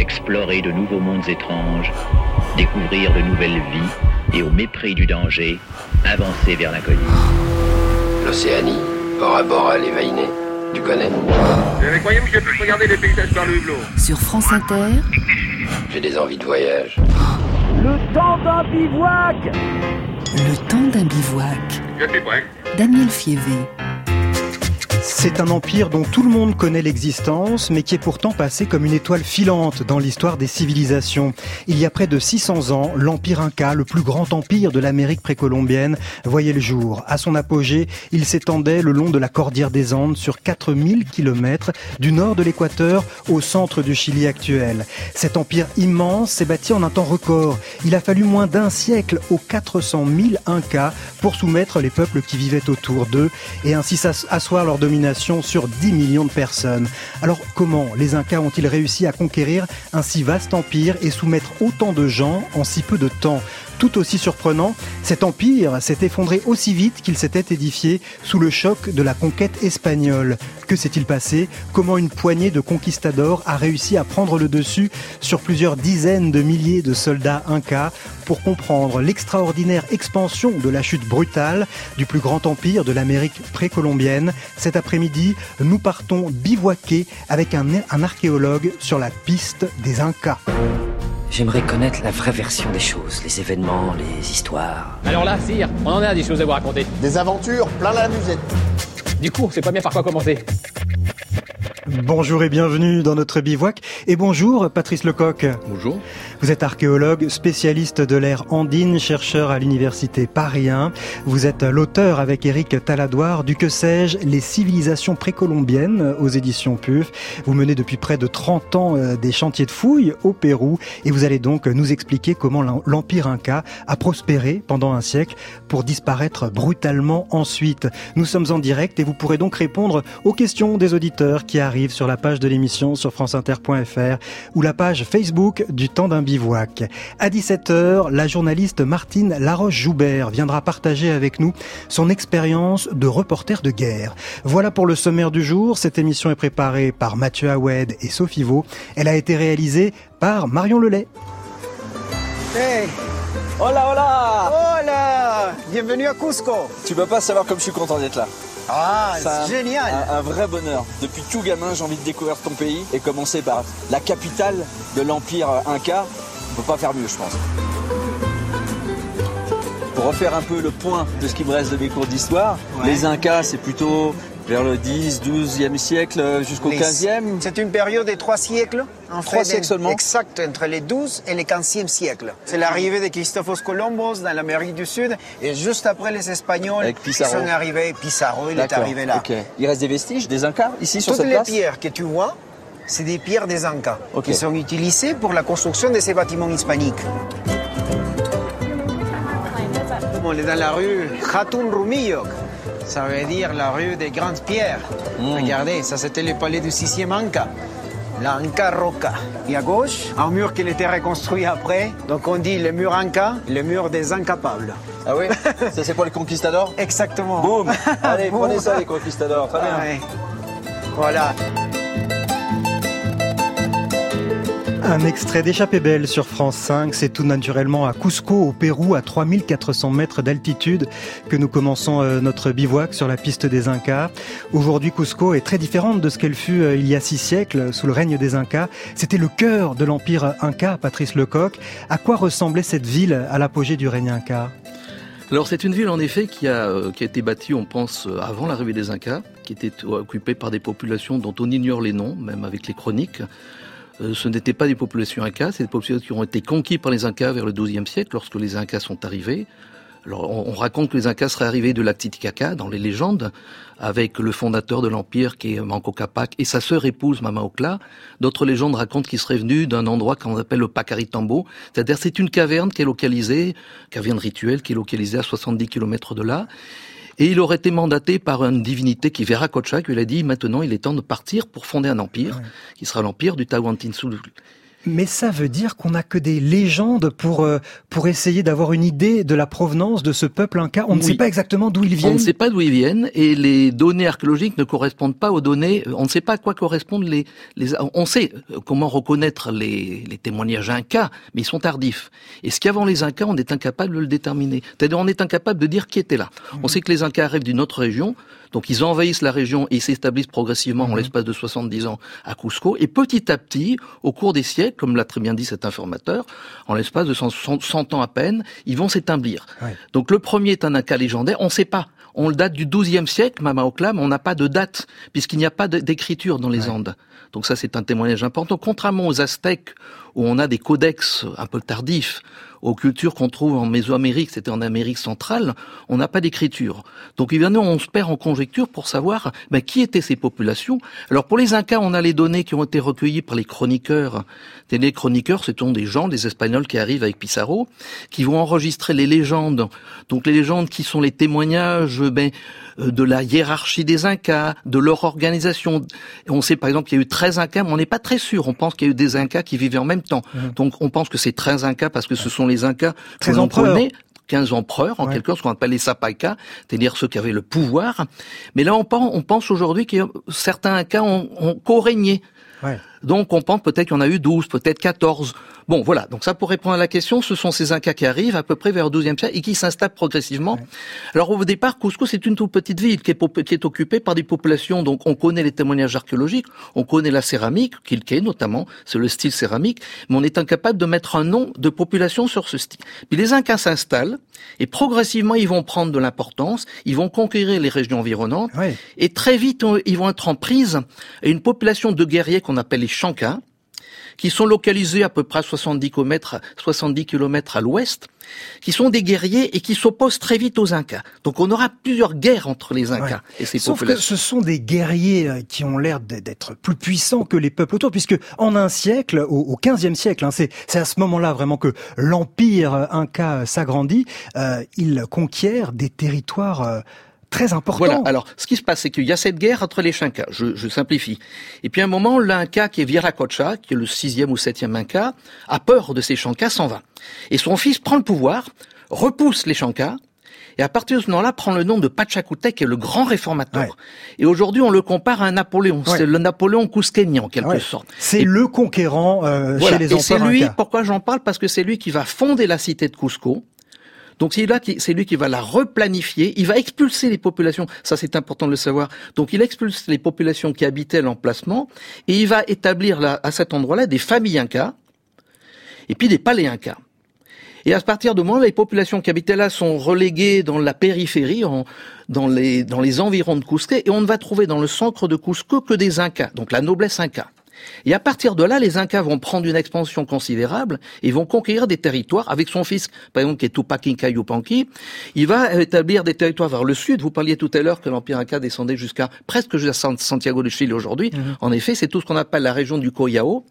explorer de nouveaux mondes étranges, découvrir de nouvelles vies et au mépris du danger, avancer vers l'inconnu. L'Océanie, Bora Bora, les Vainés, tu connais? Vous croyez que je peux regarder les paysages par le hublot? Sur France Inter, J'ai des envies de voyage. Le temps d'un bivouac le temps d'un bivouac. Je suis prêt. Daniel Fievé. C'est un empire dont tout le monde connaît l'existence, mais qui est pourtant passé comme une étoile filante dans l'histoire des civilisations. Il y a près de 600 ans, l'empire Inca, le plus grand empire de l'Amérique précolombienne, voyait le jour. À son apogée, il s'étendait le long de la cordillère des Andes sur 4000 kilomètres, du nord de l'équateur au centre du Chili actuel. Cet empire immense s'est bâti en un temps record. Il a fallu moins d'un siècle aux 400 000 Incas pour soumettre les peuples qui vivaient autour d'eux et ainsi asseoir leur domination sur 10 millions de personnes. Alors comment les Incas ont-ils réussi à conquérir un si vaste empire et soumettre autant de gens en si peu de temps? Tout aussi surprenant, cet empire s'est effondré aussi vite qu'il s'était édifié sous le choc de la conquête espagnole. Que s'est-il passé? Comment une poignée de conquistadors a réussi à prendre le dessus sur plusieurs dizaines de milliers de soldats incas? Pour comprendre l'extraordinaire expansion de la chute brutale du plus grand empire de l'Amérique précolombienne Cet après-midi, nous partons bivouaquer avec un, un archéologue sur la piste des Incas. J'aimerais connaître la vraie version des choses, les événements, les histoires. Alors là, sire, on en a des choses à vous raconter. Des aventures plein la musette. Du coup, c'est pas bien par quoi commencer. Bonjour et bienvenue dans notre bivouac. Et bonjour Patrice Lecoq. Bonjour. Vous êtes archéologue, spécialiste de l'ère andine, chercheur à l'université Paris 1. Vous êtes l'auteur avec Éric Taladoire du Que sais-je, les civilisations précolombiennes aux éditions PUF. Vous menez depuis près de 30 ans euh, des chantiers de fouilles au Pérou et vous allez donc nous expliquer comment l'empire Inca a prospéré pendant un siècle pour disparaître brutalement ensuite. Nous sommes en direct et vous pourrez donc répondre aux questions des auditeurs qui arrivent sur la page de l'émission sur franceinter.fr ou la page Facebook du temps d'un bivouac. À 17h, la journaliste Martine Laroche-Joubert viendra partager avec nous son expérience de reporter de guerre. Voilà pour le sommaire du jour. Cette émission est préparée par Mathieu Awed et Sophie Vaux. Elle a été réalisée par Marion Lelay. Hey Hola, hola Hola Bienvenue à Cusco Tu peux pas savoir comme je suis content d'être là. Ah, c'est génial un, vrai bonheur. Depuis tout gamin, j'ai envie de découvrir ton pays et commencer par la capitale de l'Empire Inca. On peut pas faire mieux, je pense. Pour refaire un peu le point de ce qui me reste de mes cours d'histoire, les Incas, c'est plutôt vers le 10, 12e siècle jusqu'au 15e. C'est une période de trois siècles en Trois siècles seulement Exact, entre les 12 et les 15e siècles. C'est l'arrivée de Christophe Columbus dans l'Amérique du Sud et juste après les Espagnols qui sont arrivés, Pizarro, il est arrivé là. Il reste des vestiges des Incas ici sur Toutes cette les pierres que tu vois, c'est des pierres des Incas qui sont utilisées pour la construction de ces bâtiments hispaniques. On est dans la rue Hatun Rumillo. Ça veut dire la rue des grandes pierres. Mm. Regardez, ça c'était le palais du sixième Anka. L'Anka Roca. Et à gauche, un mur qui a été reconstruit après. Donc on dit le mur Anka, le mur des incapables. Ah oui Ça c'est quoi les conquistadors Exactement. Boum Allez, prenez ça les conquistadors. Très bien. Ouais. Voilà. Un extrait d'échappée belle sur France 5. C'est tout naturellement à Cusco, au Pérou, à 3400 mètres d'altitude, que nous commençons euh, notre bivouac sur la piste des Incas. Aujourd'hui, Cusco est très différente de ce qu'elle fut euh, il y a six siècles, sous le règne des Incas. C'était le cœur de l'empire Inca, Patrice Lecoq. À quoi ressemblait cette ville à l'apogée du règne Inca? Alors c'est une ville en effet qui a, euh, qui a été bâtie, on pense, avant l'arrivée des Incas, qui était occupée par des populations dont on ignore les noms, même avec les chroniques. Euh, ce n'étaient pas des populations incas, c'est des populations qui ont été conquises par les Incas vers le XIIe siècle, lorsque les Incas sont arrivés. Alors, on, raconte que les Incas seraient arrivés de lac Titicaca, dans les légendes, avec le fondateur de l'empire qui est Manco Capac et sa sœur épouse Mama Ocla. D'autres légendes racontent qu'ils seraient venus d'un endroit qu'on appelle le Pacaritambo, c'est-à-dire c'est une caverne qui est localisée, caverne rituelle qui est localisée à 70 km de là, et il aurait été mandaté par une divinité qui verra Kocha, qui lui a dit maintenant il est temps de partir pour fonder un empire, qui sera l'empire du Tawantinsuyu. Mais ça veut dire qu'on n'a que des légendes pour euh, pour essayer d'avoir une idée de la provenance de ce peuple inca. On ne sait pas exactement d'où ils viennent. On ne sait pas d'où ils viennent et les données archéologiques ne correspondent pas aux données. On ne sait pas à quoi correspondent les les. On sait comment reconnaître les, les témoignages incas, mais ils sont tardifs. Et ce qu'avant les incas, on est incapable de le déterminer. C'est-à-dire, on est incapable de dire qui était là. On sait que les incas arrivent d'une autre région. Donc ils envahissent la région et s'établissent progressivement en l'espace de 70 ans à Cusco. Et petit à petit, au cours des siècles, comme l'a très bien dit cet informateur, en l'espace de 100 ans à peine, ils vont s'établir. Donc le premier est un Inca légendaire, on ne sait pas. On le date du XIIe siècle, Mama Oclam, on n'a pas de date, puisqu'il n'y a pas d'écriture dans les Andes. Donc ça, c'est un témoignage important. Contrairement aux Aztèques, où on a des codex un peu tardifs, aux cultures qu'on trouve en Mésoamérique, c'était en Amérique centrale, on n'a pas d'écriture. Donc évidemment, on se perd en conjecture pour savoir ben, qui étaient ces populations. Alors pour les Incas, on a les données qui ont été recueillies par les chroniqueurs. Les chroniqueurs, ce sont des gens, des Espagnols qui arrivent avec Pissarro, qui vont enregistrer les légendes. Donc les légendes qui sont les témoignages ben, euh, de la hiérarchie des Incas, de leur organisation. On sait par exemple qu'il y a eu 13 Incas, mais on n'est pas très sûr. On pense qu'il y a eu des Incas qui vivaient en même temps. Mmh. Donc on pense que c'est 13 Incas parce que ce sont les Incas que l'on connaît. 15 empereurs, en quelque sorte, ce qu'on appelle les Sapaikas, c'est-à-dire ceux qui avaient le pouvoir. Mais là, on pense, on pense aujourd'hui que certains Incas ont, ont co-régné. Donc on pense peut-être qu'il y en a eu 12, peut-être 14. Bon, voilà. Donc ça, pour répondre à la question, ce sont ces Incas qui arrivent à peu près vers le 12e siècle et qui s'installent progressivement. Alors au départ, Cusco, c'est une toute petite ville qui est, qui est, occupée par des populations. Donc on connaît les témoignages archéologiques, on connaît la céramique, Quilqué notamment, c'est le style céramique, mais on est incapable de mettre un nom de population sur ce style. Puis les Incas s'installent et progressivement ils vont prendre de l'importance, ils vont conquérir les régions environnantes et très vite ils vont être en prise à une population de guerriers qu'on appelle les Chancas qui sont localisés à peu près à 70 km, 70 km à l'ouest, qui sont des guerriers et qui s'opposent très vite aux Incas. Donc on aura plusieurs guerres entre les Incas et ces Sauf que ce sont des guerriers euh, qui ont l'air d'être plus puissants que les peuples autour, puisque en un siècle, au, 15e siècle, hein, c'est à ce moment-là vraiment que l'empire Inca s'agrandit, euh, il conquiert des territoires euh, très important. Voilà. Alors, ce qui se passe, c'est qu'il y a cette guerre entre les Chincas. Je, je, simplifie. Et puis, à un moment, l'Inca qui est Viracocha, qui est le sixième ou septième Inca, a peur de ces Chancas, s'en va. Et son fils prend le pouvoir, repousse les Chancas, et à partir de ce moment-là, prend le nom de Pachacutec, qui est le grand réformateur. Et aujourd'hui, on le compare à un Napoléon. C'est le Napoléon cousquénien, en quelque sorte. C'est le conquérant euh, chez les Et c'est lui, pourquoi j'en parle? Parce que c'est lui qui va fonder la cité de Cusco, donc c'est là c'est lui qui va la replanifier, il va expulser les populations, ça c'est important de le savoir. Donc il expulse les populations qui habitaient l'emplacement et il va établir là, à cet endroit-là des familles incas et puis des palais incas. Et à partir de moment, les populations qui habitaient là sont reléguées dans la périphérie, dans, les, dans les environs de Cusco, et on ne va trouver dans le centre de Cusco que des Incas, donc la noblesse Inca. Et à partir de là, les Incas vont prendre une expansion considérable et vont conquérir des territoires avec son fils, par exemple, qui est Tupac Inca Yupanqui. Il va établir des territoires vers le sud. Vous parliez tout à l'heure que l'Empire Inca descendait jusqu'à presque jusqu'à Santiago de Chile aujourd'hui. Mhm. En effet, c'est tout ce qu'on appelle la région du Coyao.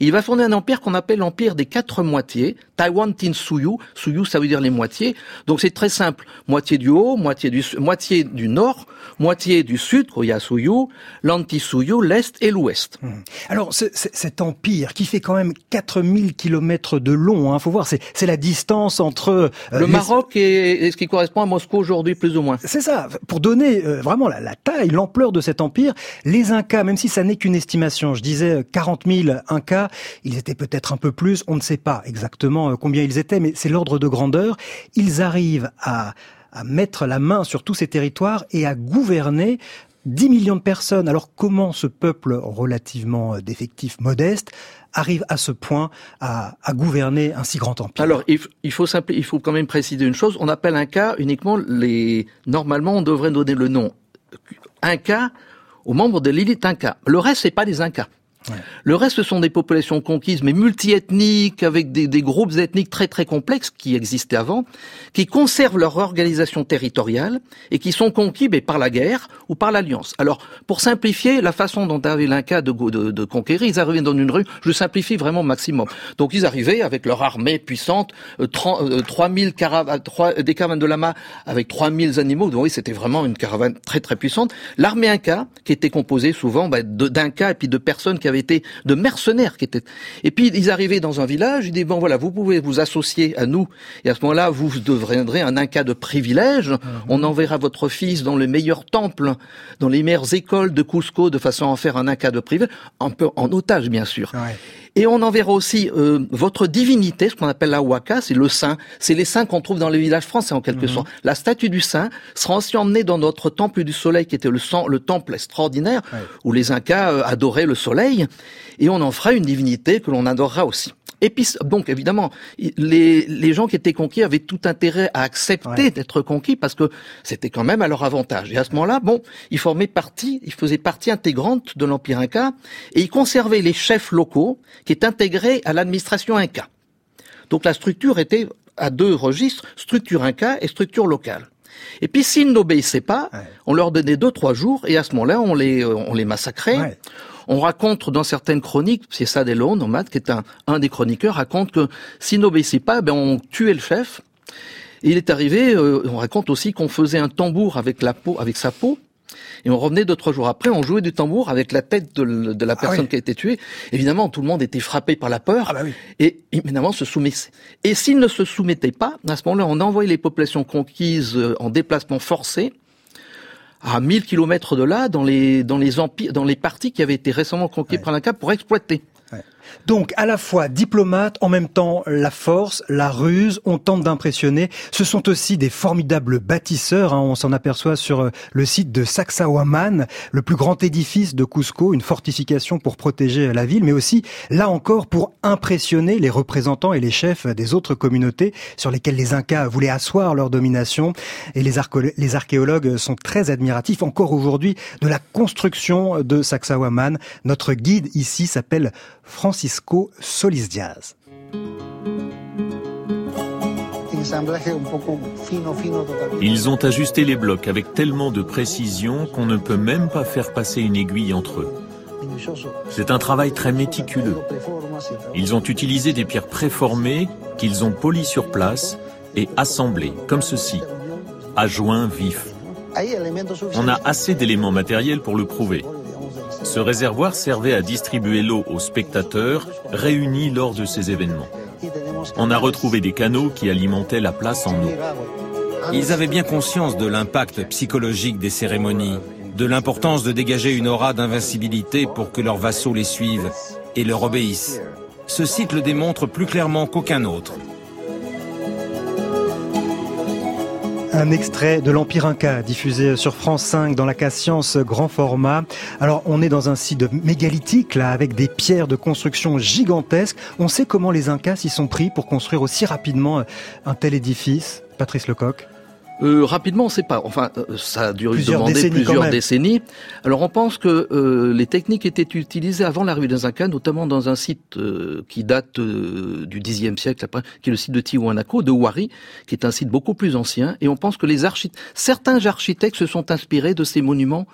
Il va fonder un empire qu'on appelle l'empire des quatre moitiés, Taiwan Tin Suyu. Suyu, ça veut dire les moitiés. Donc c'est très simple. Moitié du haut, moitié du, moitié du nord, moitié du sud, Koya Suyu, l'Anti Suyu, l'est et l'ouest. Mhm. Alors cet empire qui fait quand même 4000 kilomètres de long, hein, faut voir, c'est la distance entre euh, le Maroc et, ce qui correspond à Moscou aujourd'hui plus ou moins. C'est ça. Pour donner euh, vraiment la, la taille, l'ampleur de cet empire, les Incas, même si ça n'est qu'une estimation, je disais 40 000 Incas, ils étaient peut-être un peu plus, on ne sait pas exactement euh, combien ils étaient, mais c'est l'ordre de grandeur. Ils arrivent à mettre la main sur tous ces territoires et à gouverner 10 millions de personnes. Alors comment ce peuple relativement euh, d'effectifs modestes arrive à ce point à, gouverner un si grand empire? Alors il, faut quand même préciser une chose. On appelle un cas uniquement les. Normalement, on devrait donner le nom un cas aux membres de l'élite Inca. Le reste, c'est pas des Incas. Le reste, ce sont des populations conquises, mais multiethniques, avec des, des, groupes ethniques très très complexes qui existaient avant, qui conservent leur organisation territoriale et qui sont conquis mais par la guerre ou par l'alliance. Alors, pour simplifier, la façon dont avait l'Inca de, de, de, conquérir, ils arrivaient dans une rue, je simplifie vraiment au maximum. Donc, ils arrivaient avec leur armée puissante, euh, 3000 euh, caravanes, des caravanes de lama avec 3000 animaux. Donc, oui, c'était vraiment une caravane très très puissante. L'armée Inca, qui était composée souvent bah, d'Inca et puis de personnes qui avaient avaient été de mercenaires qui étaient. Et puis ils arrivaient dans un village, ils disaient bon voilà, vous pouvez vous associer à nous, et à ce moment-là vous deviendrez un Inca de privilège. Mhm. On enverra votre fils dans le meilleur temple, dans les meilleures écoles de Cusco, de façon à en faire un Inca de privilège, un peu en otage bien sûr. Et on enverra aussi euh, votre divinité, ce qu'on appelle la waka, c'est le saint. C'est les saints qu'on trouve dans les villages français en quelque mhm. sorte. La statue du saint sera aussi emmenée dans notre temple du soleil, qui était le, le temple extraordinaire, où les Incas euh, adoraient le soleil. Et on en fera une divinité que l'on adorera aussi. Et puis, donc, évidemment, les, les gens qui étaient conquis avaient tout intérêt à accepter d'être conquis parce que c'était quand même à leur avantage. Et à ce moment-là, bon, ils formaient partie, ils faisaient partie intégrante de l'Empire Inca et ils conservaient les chefs locaux qui étaient intégrés à l'administration Inca. Donc la structure était à deux registres, structure Inca et structure locale. Et puis s'ils n'obéissaient pas, on leur donnait deux trois jours et à ce moment-là on les on les massacrait. On raconte dans certaines chroniques, c'est ça Nomade, qui est un, un des chroniqueurs, raconte que s'il n'obéissait pas, ben on tuait le chef. Et il est arrivé, euh, on raconte aussi qu'on faisait un tambour avec la peau, avec sa peau, et on revenait deux trois jours après, on jouait du tambour avec la tête de, la ah personne qui a été tuée. Évidemment, tout le monde était frappé par la peur ah bah et évidemment se soumettait. Et s'il ne se soumettait pas, à ce moment-là, on envoyait les populations conquises euh, en déplacement forcé à 1000 kilomètres de là, dans les, dans les empires, dans les parties qui avaient été récemment conquis par l'Inca pour exploiter. Donc à la fois diplomate, en même temps la force, la ruse, on tente d'impressionner. Ce sont aussi des formidables bâtisseurs, hein. on s'en aperçoit sur euh, le site de Sacsayhuaman, le plus grand édifice de Cusco, une fortification pour protéger la ville, mais aussi là encore pour impressionner les représentants et les chefs des autres communautés sur lesquelles les Incas voulaient asseoir leur domination. Et les, les archéologues sont très admiratifs encore aujourd'hui de la construction de Sacsayhuaman. Notre guide ici s'appelle Francisco Solis Diaz. Ils ont ajusté les blocs avec tellement de précision qu'on ne peut même pas faire passer une aiguille entre eux. C'est un travail très méticuleux. Ils ont utilisé des pierres préformées qu'ils ont polies sur place et assemblées, comme ceci, à joints vifs. On a assez d'éléments matériels pour le prouver. Ce réservoir servait à distribuer l'eau aux spectateurs réunis lors de ces événements. On a retrouvé des canaux qui alimentaient la place en eau. Ils avaient bien conscience de l'impact psychologique des cérémonies, de l'importance de dégager une aura d'invincibilité pour que leurs vassaux les suivent et leur obéissent. Ce site le démontre plus clairement qu'aucun autre. Un extrait de l'Empire Inca diffusé sur France 5 dans la cas Science grand format. Alors on est dans un site mégalithique là avec des pierres de construction gigantesques. On sait comment les Incas s'y sont pris pour construire aussi rapidement un tel édifice. Patrice Lecoq euh, rapidement, on ne sait pas. Enfin, euh, ça a duré plusieurs décennies plusieurs décennies. Alors, on pense que euh, les techniques étaient utilisées avant l'arrivée des Incas, notamment dans un site euh, qui date du Xe siècle, après, qui est le site de Tiwanaku, de Wari, qui est un site beaucoup plus ancien. Et on pense que les architectes, certains architectes se sont inspirés de ces monuments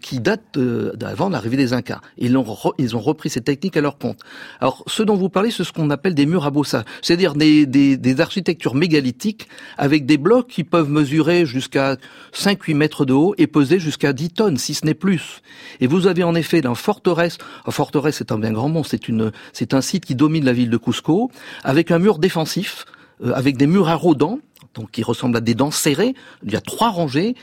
qui datent d'avant l'arrivée des Incas. Ils ont, ils ont repris ces techniques à leur compte. Alors, ce dont vous parlez, c'est ce qu'on appelle des murs à bossa, c'est-à-dire des, des, des, architectures mégalithiques avec des blocs qui peuvent mesurer jusqu'à 5-8 mètres de haut et peser jusqu'à 10 tonnes, si ce n'est plus. Et vous avez en effet dans forteresse, forteresse c'est un bien grand mot, c'est une, c'est un site qui domine la ville de Cusco, avec un mur défensif, euh, avec des murs à rodants, donc qui ressemblent à des dents serrées. Il y a trois rangées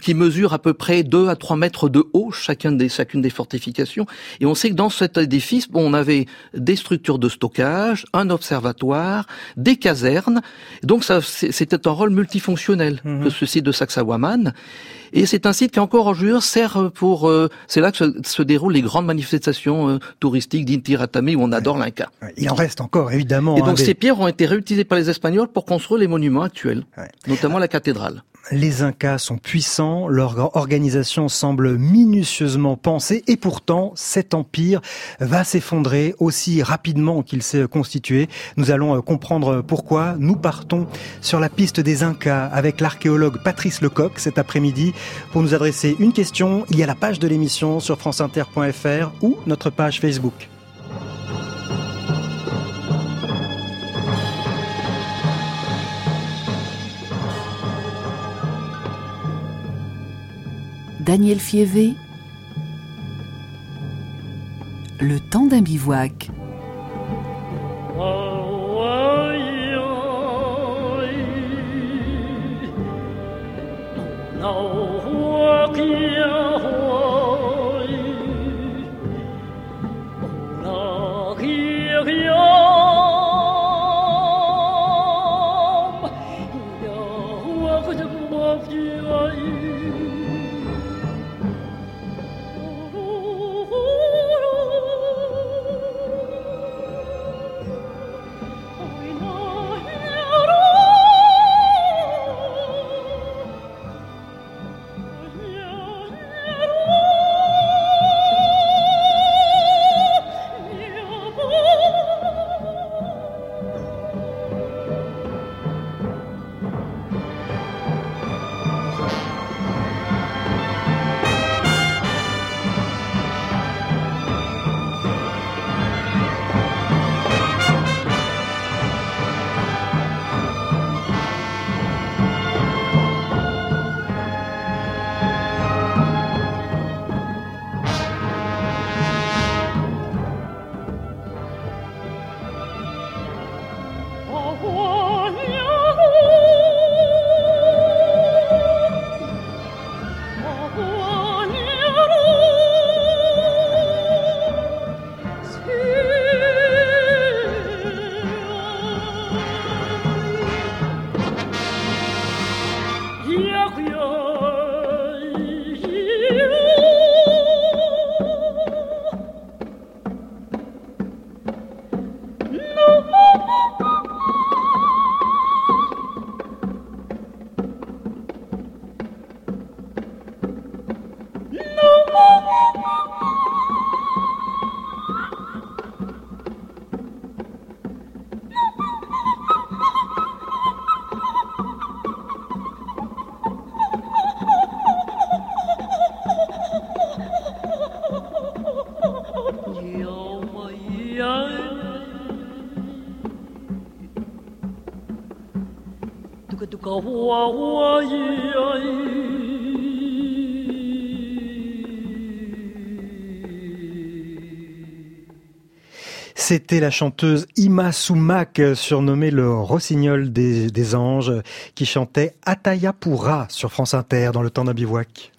qui mesurent à peu près 2 à 3 mètres de haut chacune des, chacune des fortifications. Et on sait que dans cet édifice, bon, on avait des structures de stockage, un observatoire, des casernes. Donc ça, c'était un rôle multifonctionnel mhm. que ce site de Sacsayhuaman. Et c'est un site qui encore aujourd'hui sert pour. Euh, c'est là que se, déroulent les grandes manifestations euh, touristiques d'Inti Ratami où on adore l'Inca. Il en reste encore évidemment. Et donc ces pierres ont été réutilisées par les Espagnols pour construire les monuments actuels, notamment la cathédrale. Les Incas sont puissants, leur organisation semble minutieusement pensée et pourtant cet empire va s'effondrer aussi rapidement qu'il s'est constitué. Nous allons euh, comprendre pourquoi. Nous partons sur la piste des Incas avec l'archéologue Patrice Lecoq cet après-midi pour nous adresser une question. Il y a la page de l'émission sur franceinter.fr ou notre page Facebook. Daniel Fievé Le temps d'un bivouac. C'était la chanteuse Ima Sumak, surnommée le rossignol des, anges, qui chantait Atayapura sur France Inter dans le temps d'un bivouac.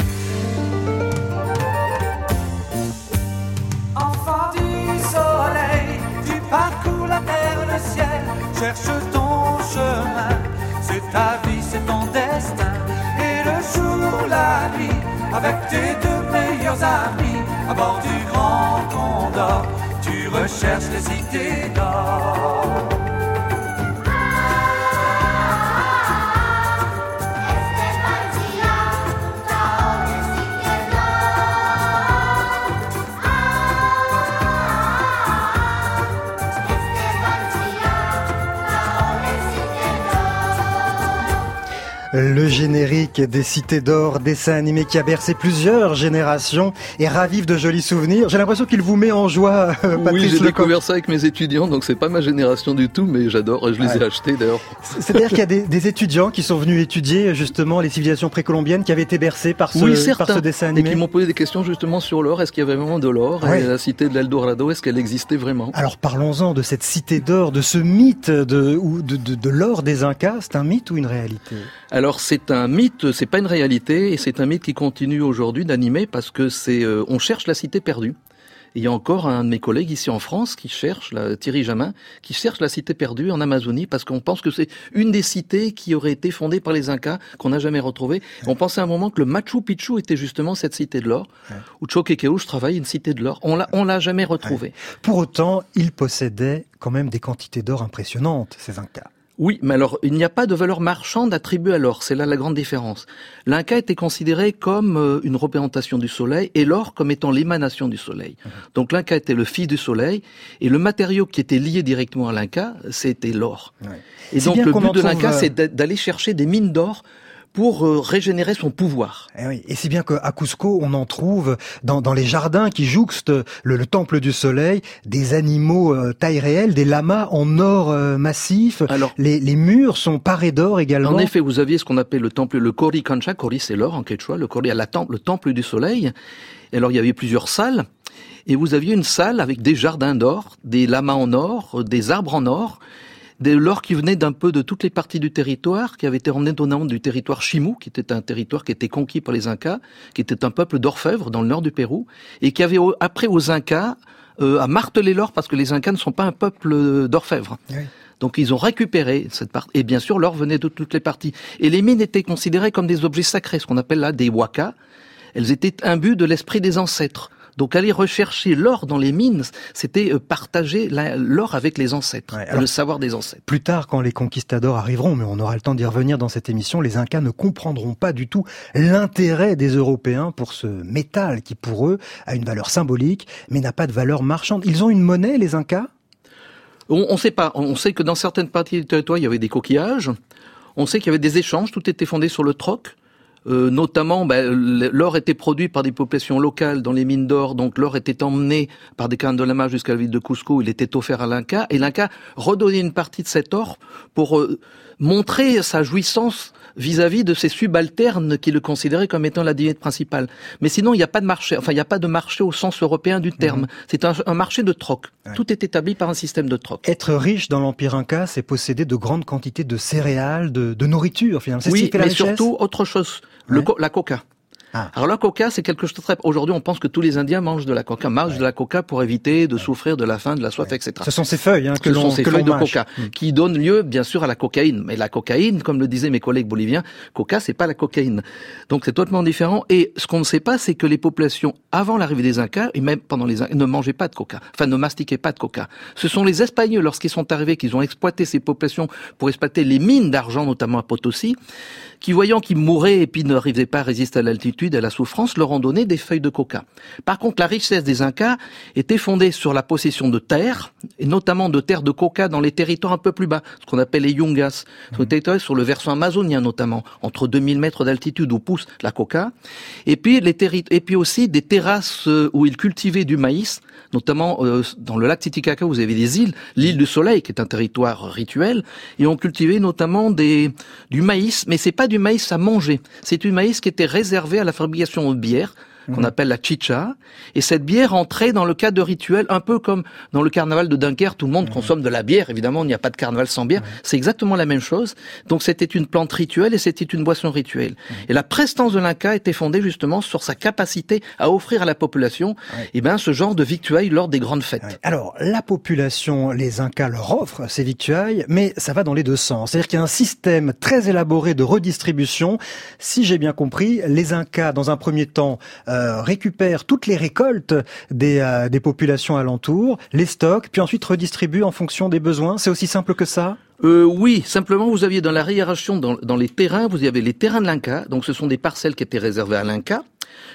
Avec tes deux meilleurs amis, à bord du grand condor tu recherches les cités d'or. Le générique des Cités d'Or, dessin animé qui a bercé plusieurs générations et ravive de jolis souvenirs. J'ai l'impression qu'il vous met en joie, euh, Patrice Oui, j'ai découvert ça avec mes étudiants, donc c'est pas ma génération du tout, mais j'adore, je les ai achetés d'ailleurs. C'est-à-dire qu'il y a des, étudiants qui sont venus étudier justement les civilisations précolombiennes qui avaient été bercées par ce, par ce dessin animé. Et qui m'ont posé des questions justement sur l'or. Est-ce qu'il y avait vraiment de l'or? Et la cité de l'Eldorado, est-ce qu'elle existait vraiment? Alors parlons-en de cette cité d'or, de ce mythe de, de, de, de l'or des Incas. C'est un mythe ou une réalité? alors c'est un mythe, c'est pas une réalité, et c'est un mythe qui continue aujourd'hui d'animer parce que c'est, euh, on cherche la cité perdue. il y a encore un de mes collègues ici en France qui cherche, la, Thierry Jamin, qui cherche la cité perdue en Amazonie parce qu'on pense que c'est une des cités qui aurait été fondée par les Incas qu'on n'a jamais retrouvée. On pensait à un moment que le Machu Picchu était justement cette cité de l'or, ouais. où travaille une cité de l'or. On l'a, on l'a jamais retrouvée. Pour autant, il possédait quand même des quantités d'or impressionnantes, ces Incas. Oui, mais alors il n'y a pas de valeur marchande attribuée à l'or, c'est là la grande différence. L'Inca était considéré comme euh, une représentation du soleil et l'or comme étant l'émanation du soleil. Mhm. Donc l'Inca était le fils du soleil et le matériau qui était lié directement à l'Inca, c'était l'or. Et donc le but de l'Inca, c'est d'aller chercher des mines d'or pour euh, régénérer son pouvoir. Et, eh oui. et c'est bien qu'à Cusco, on en trouve dans, dans les jardins qui jouxtent le, temple du soleil des animaux euh, taille réelle, des lamas en or euh, massif. Alors, les, les, murs sont parés d'or également. En effet, vous aviez ce qu'on appelle le temple, le Kori Kancha. Kori, c'est l'or en quechua. Le Kori, à la temple, le temple du soleil. alors, il y avait plusieurs salles. Et vous aviez une salle avec des jardins d'or, des lamas en or, des arbres en or, de l'or qui venait d'un peu de toutes les parties du territoire, qui avait été emmené nom du territoire Chimou, qui était un territoire qui était conquis par les Incas, qui était un peuple d'orfèvres dans le nord du Pérou, et qui avait après aux Incas euh, à marteler l'or parce que les Incas ne sont pas un peuple d'orfèvres. Donc ils ont récupéré cette partie. Et bien sûr, l'or venait de toutes les parties. Et les mines étaient considérées comme des objets sacrés, ce qu'on appelle là des wakas. Elles étaient imbues de l'esprit des ancêtres. Donc aller rechercher l'or dans les mines, c'était euh, partager l'or avec les ancêtres, le savoir des ancêtres. Plus tard, quand les conquistadors arriveront, mais on aura le temps d'y revenir dans cette émission, les Incas ne comprendront pas du tout l'intérêt des Européens pour ce métal qui, pour eux, a une valeur symbolique, mais n'a pas de valeur marchande. Ils ont une monnaie, les Incas? On ne sait pas. On sait que dans certaines parties du territoire, il y avait des coquillages. On sait qu'il y avait des échanges. Tout était fondé sur le troc. Euh, notamment, ben, l'or était produit par des populations locales dans les mines d'or, donc l'or était emmené par des cannes de la jusqu'à la ville de Cusco, il était offert à l'Inca, et l'Inca redonnait une partie de cet or pour euh, montrer sa jouissance vis-à-vis de ces subalternes qui le considéraient comme étant la divinité principale. Mais sinon, il n'y a pas de marché, enfin, il n'y a pas de marché au sens européen du terme. Mhm. C'est un, marché de troc. Tout est établi par un système de troc. Être riche dans l'Empire Inca, c'est posséder de grandes quantités de céréales, de, nourriture, finalement. Oui, mais surtout autre chose, le, la coca. Ah. Alors la coca, c'est quelque chose de très... Aujourd'hui, on pense que tous les Indiens mangent de la coca, mangent de la coca pour éviter de souffrir de la faim, de la soif, etc. Ce sont ces feuilles hein, que Ce sont ces feuilles de coca hmm. qui donnent lieu, bien sûr, à la cocaïne. Mais la cocaïne, comme le disaient mes collègues boliviens, coca, c'est pas la cocaïne. Donc c'est totalement différent. Et ce qu'on ne sait pas, c'est que les populations, avant l'arrivée des Incas, et même pendant les Incas, ne mangeaient pas de coca. Enfin, ne mastiquaient pas de coca. Ce sont les Espagnols, lorsqu'ils sont arrivés, qu'ils ont exploité ces populations pour exploiter les mines d'argent, notamment à Potosi, qui voyant qu'ils mouraient et puis n'arrivaient pas à résister à l'altitude, à la souffrance, leur ont donné des feuilles de coca. Par contre, la richesse des Incas était fondée sur la possession de terres, et notamment de terres de coca dans les territoires un peu plus bas, ce qu'on appelle les yungas, sur, sur le versant amazonien notamment, entre 2000 mètres d'altitude où pousse la coca, et puis, les et puis aussi des terrasses euh, où ils cultivaient du maïs, notamment euh, dans le lac Titicaca, vous avez des îles, l'île du Soleil, qui est un territoire rituel, et on cultivait notamment des, du maïs, mais c'est pas du maïs à manger. C'est du maïs qui était réservé à la fabrication de bière, qu'on mhm. appelle la chicha. Et cette bière entrait dans le cadre de rituels, un peu comme dans le carnaval de Dunkerque, tout le monde mhm. consomme de la bière. Évidemment, il n'y a pas de carnaval sans bière. C'est exactement la même chose. Donc c'était une plante rituelle et c'était une boisson rituelle. Mhm. Et la prestance de l'Inca était fondée justement sur sa capacité à offrir à la population eh ben, ce genre de victuailles lors des grandes fêtes. Alors, la population, les Incas leur offrent ces victuailles, mais ça va dans les deux sens. C'est-à-dire qu'il y a un système très élaboré de redistribution. Si j'ai bien compris, les Incas, dans un premier temps, euh, euh, récupère toutes les récoltes des, euh, des populations alentours, les stocks, puis ensuite redistribue en fonction des besoins. C'est aussi simple que ça? Euh, oui, simplement vous aviez dans la réhiération, dans, dans les terrains, vous avez les terrains de l'Inca, donc ce sont des parcelles qui étaient réservées à l'Inca.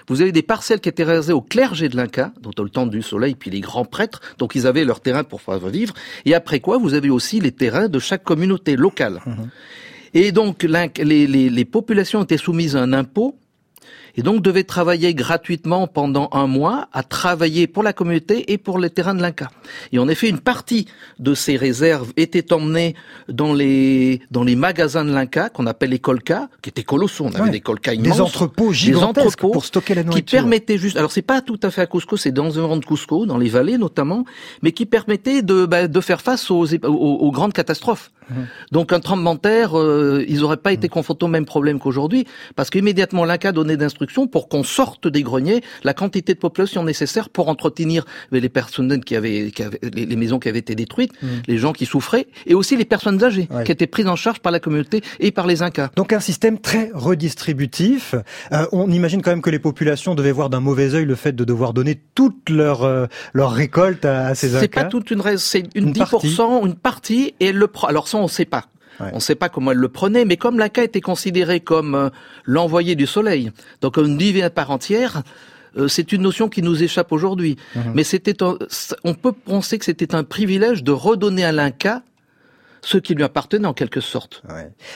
Vous avez des parcelles qui étaient réservées au clergé de l'Inca, dont le temps du soleil, puis les grands prêtres, donc ils avaient leur terrain pour faire vivre. Et après quoi, vous avez aussi les terrains de chaque communauté locale. Mmh. Et donc les, les, les populations étaient soumises à un impôt et donc devait travailler gratuitement pendant un mois à travailler pour la communauté et pour les terrains de l'Inca. Et en effet, une partie de ces réserves était emmenée dans les dans les magasins de l'Inca qu'on appelle les colcas, qui étaient colossaux. On avait des colcas immenses, des entrepôts gigantesques pour stocker la nourriture, qui permettaient juste. Alors c'est pas tout à fait à Cusco, c'est dans un rang de Cusco, dans les vallées notamment, mais qui permettaient de bah, de faire face aux, aux, grandes catastrophes. Mmh. Donc un tremblement de terre, euh, ils n'auraient pas été confrontés au même problème qu'aujourd'hui, parce qu'immédiatement l'Inca donnait d'instructions pour qu'on sorte des greniers la quantité de population nécessaire pour entretenir les personnes qui avaient, qui avaient les maisons qui avaient été détruites, mmh. les gens qui souffraient, et aussi les personnes âgées qui étaient prises en charge par la communauté et par les Incas. Donc un système très redistributif. Euh, on imagine quand même que les populations devaient voir d'un mauvais œil le fait de devoir donner toute leur euh, leur récolte à, ces Incas. C'est pas toute une c'est une, 10%, partie. une partie, et le alors on sait pas. On ne sait pas comment elle le prenait, mais comme l'Inca était considéré comme euh, l'envoyé du soleil, donc une divine part entière, euh, c'est une notion qui nous échappe aujourd'hui. Mhm. Mais c'était, on peut penser que c'était un privilège de redonner à l'Inca ce qui lui appartenait en quelque sorte.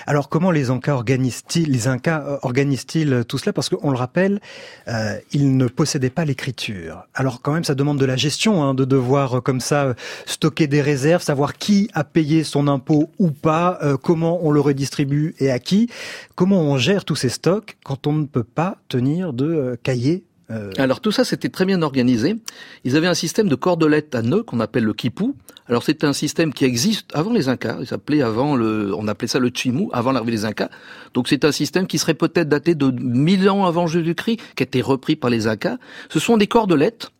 Alors comment les Incas organisent-ils, les Incas euh, organisent-ils tout cela? Parce qu'on le rappelle, euh, ils ne possédaient pas l'écriture. Alors quand même, ça demande de la gestion, hein, de devoir euh, comme ça euh, stocker des réserves, savoir qui a payé son impôt ou pas, comment on le redistribue et à qui. Comment on gère tous ces stocks quand on ne peut pas tenir de cahier Euh, Alors tout ça, c'était très bien organisé. Ils avaient un système de cordelettes à nœuds qu'on appelle le quipu. Alors c'était un système qui existe avant les Incas. Il s'appelait avant le, on appelait ça le chimu, avant l'arrivée des Incas. Donc c'est un système qui serait peut-être daté de 1000 ans avant Jésus-Christ, qui a été repris par les Incas. Ce sont des cordelettes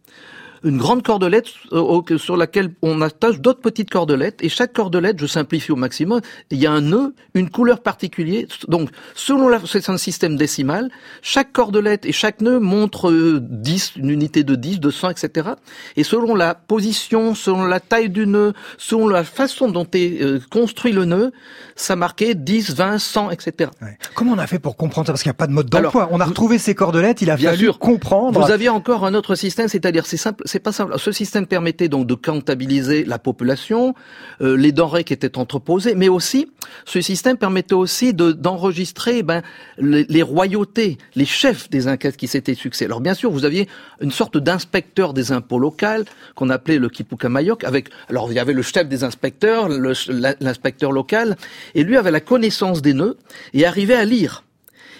une grande cordelette euh, sur laquelle on attache d'autres petites cordelettes et chaque cordelette, je simplifie au maximum, il y a un nœud, une couleur particulière. Donc, selon la, c'est un système décimal, chaque cordelette et chaque nœud montre 10, euh, une unité de 10, de 100, etc. Et selon la position, selon la taille du nœud, selon la façon dont est euh, construit le nœud, ça marquait 10, 20, 100, etc. Comment on a fait pour comprendre ça? Parce qu'il n'y a pas de mode d'emploi. On a retrouvé ces cordelettes, il a fallu sûr, comprendre. Vous aviez encore un autre système, c'est-à-dire c'est simple, c'est pas. Ce système permettait donc de comptabiliser la population, euh, les denrées qui étaient entreposées, mais aussi ce système permettait aussi de, d'enregistrer ben, les, royautés, les chefs des Incas qui s'étaient succès. Alors bien sûr, vous aviez une sorte d'inspecteur des impôts locaux qu'on appelait le Kipukamayok. Avec alors il y avait le chef des inspecteurs, l'inspecteur local, et lui avait la connaissance des nœuds et arrivait à lire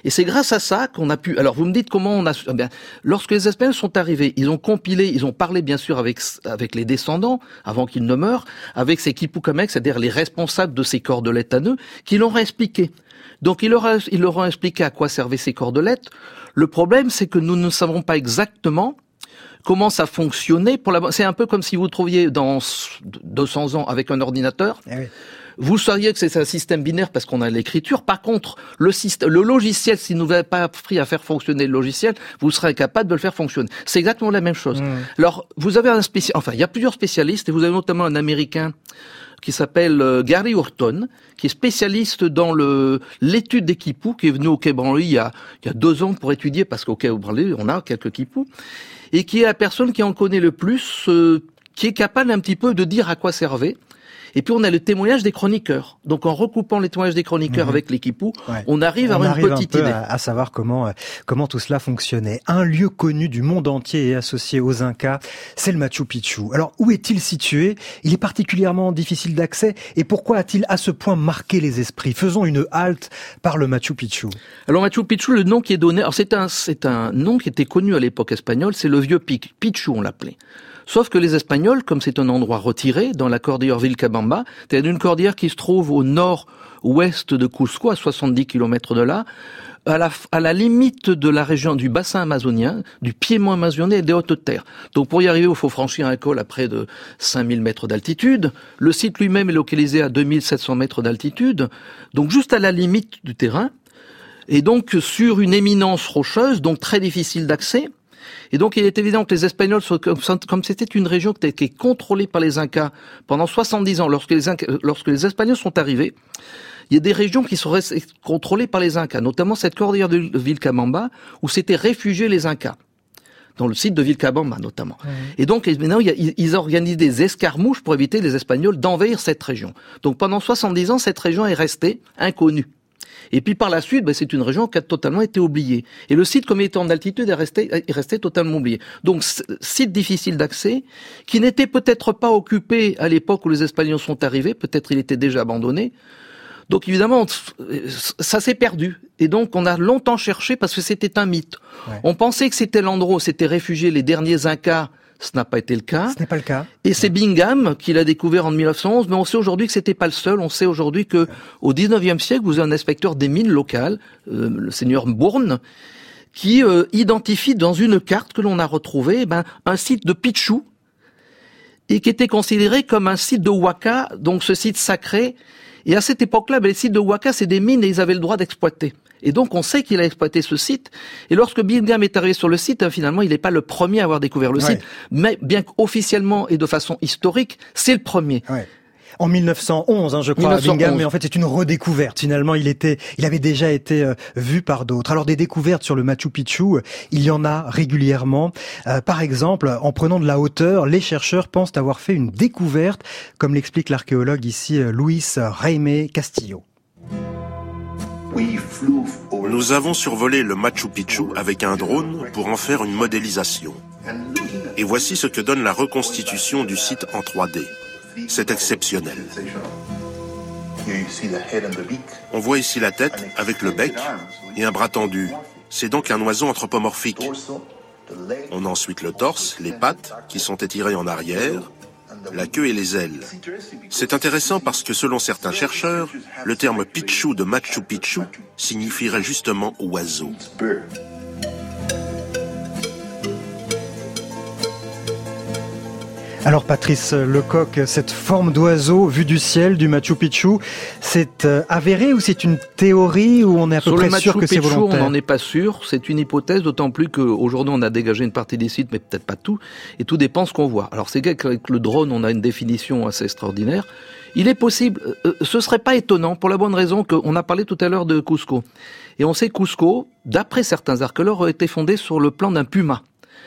et c'est grâce à ça qu'on a pu. Alors vous me dites comment on a. Eh bien, lorsque les Espagnols sont arrivés, ils ont compilé, ils ont parlé bien sûr avec avec les descendants avant qu'ils ne meurent, avec ces kipukamek, c'est-à-dire les responsables de ces cordelettes à nœuds, qui leur ont expliqué. Donc ils leur, ils leur ont expliqué à quoi servaient ces cordelettes. Le problème, c'est que nous ne savons pas exactement comment ça fonctionnait pour la. C'est un peu comme si vous trouviez dans 200 ans avec un ordinateur. Eh oui. Vous sauriez que c'est un système binaire parce qu'on a l'écriture. Par contre, le, système, le logiciel, si vous n'avez pas appris à faire fonctionner le logiciel, vous serez incapable de le faire fonctionner. C'est exactement la même chose. Mmh. Alors, vous avez un spécial, enfin, il y a plusieurs spécialistes et vous avez notamment un Américain qui s'appelle euh, Gary Horton, qui est spécialiste dans le l'étude des kipous, qui est venu au Quai Branly il y a, il y a deux ans pour étudier, parce qu'au Quai Branly, on a quelques kipous, et qui est la personne qui en connaît le plus, euh, qui est capable un petit peu de dire à quoi servait. Et puis on a le témoignage des chroniqueurs. Donc en recoupant les témoignages des chroniqueurs mhm. avec l'équipe, on arrive à avoir une petite idée. À, savoir comment euh, comment tout cela fonctionnait. Un lieu connu du monde entier et associé aux Incas, c'est le Machu Picchu. Alors où est-il situé? Il est particulièrement difficile d'accès et pourquoi a-t-il à ce point marqué les esprits? Faisons une halte par le Machu Picchu. Alors Machu Picchu, le nom qui est donné, alors c'est un c'est un nom qui était connu à l'époque espagnole, c'est le vieux pic, Picchu on l'appelait. Sauf que les Espagnols, comme c'est un endroit retiré dans la cordillère Vilcabamba, c'est une cordillère qui se trouve au nord-ouest de Cusco, à 70 km de là, à la, à la, limite de la région du bassin amazonien, du piémont amazonien et des hautes terres. Donc pour y arriver, il faut franchir un col à près de 5000 mètres d'altitude. Le site lui-même est localisé à 2700 mètres d'altitude, donc juste à la limite du terrain. Et donc sur une éminence rocheuse, donc très difficile d'accès. Et donc, il est évident que les Espagnols, comme c'était une région qui était contrôlée par les Incas pendant 70 ans, lorsque les, lorsque les Espagnols sont arrivés, il y a des régions qui sont contrôlées par les Incas, notamment cette cordillère de Vilcabamba, où s'étaient réfugiés les Incas dans le site de Vilcabamba notamment. Et donc maintenant, ils organisent des escarmouches pour éviter les Espagnols d'envahir cette région. Donc pendant 70 ans, cette région est restée inconnue. Et puis par la suite, ben, c'est une région qui a totalement été oubliée. Et le site, comme il était en altitude, est resté, est resté totalement oublié. Donc site difficile d'accès, qui n'était peut-être pas occupé à l'époque où les Espagnols sont arrivés, peut-être il était déjà abandonné. Donc évidemment, ça s'est perdu. Et donc on a longtemps cherché parce que c'était un mythe. On pensait que c'était l'endroit où s'étaient réfugiés les derniers Incas ce n'a pas été le cas. Ce n'est pas le cas. Et c'est Bingham qui l'a découvert en 1911, mais on sait aujourd'hui que c'était pas le seul. On sait aujourd'hui que au 19e siècle, vous avez un inspecteur des mines locales, euh, le seigneur Bourne, qui euh, identifie dans une carte que l'on a retrouvée eh ben, un site de Pichou et qui était considéré comme un site de Waka, donc ce site sacré. Et à cette époque-là, ben, les sites de Waka, c'est des mines et ils avaient le droit d'exploiter. Et donc on sait qu'il a exploité ce site. Et lorsque Bingham est arrivé sur le site, hein, finalement, il n'est pas le premier à avoir découvert le site, mais bien qu'officiellement et de façon historique, c'est le premier. En 1911, hein, je crois, Bingham, mais en fait c'est une redécouverte. Finalement, il était, il avait déjà été euh, vu par d'autres. Alors des découvertes sur le Machu Picchu, euh, il y en a régulièrement. Euh, par exemple, en prenant de la hauteur, les chercheurs pensent avoir fait une découverte, comme l'explique l'archéologue ici Luis Jaime Castillo. Nous avons survolé le Machu Picchu avec un drone pour en faire une modélisation. Et voici ce que donne la reconstitution du site en 3D. C'est exceptionnel. On voit ici la tête avec le bec et un bras tendu. C'est donc un oiseau anthropomorphique. On a ensuite le torse, les pattes, qui sont étirées en arrière, la queue et les ailes. C'est intéressant parce que selon certains chercheurs, le terme Pichu de Machu Picchu signifierait justement oiseau. Alors Patrice Lecoq, cette forme d'oiseau vue du ciel du Machu Picchu, c'est euh, avéré ou c'est une théorie ou on est à peu Sur près le sûr Machu que c'est Picchu, volontaire on n'en est pas sûr. C'est une hypothèse, d'autant plus qu'aujourd'hui on a dégagé une partie des sites, mais peut-être pas tout. Et tout dépend ce qu'on voit. Alors c'est vrai qu'avec le drone, on a une définition assez extraordinaire. Il est possible, euh, ce serait pas étonnant pour la bonne raison qu'on a parlé tout à l'heure de Cusco. Et on sait que Cusco, d'après certains archéologues, a été fondé sur le plan d'un puma.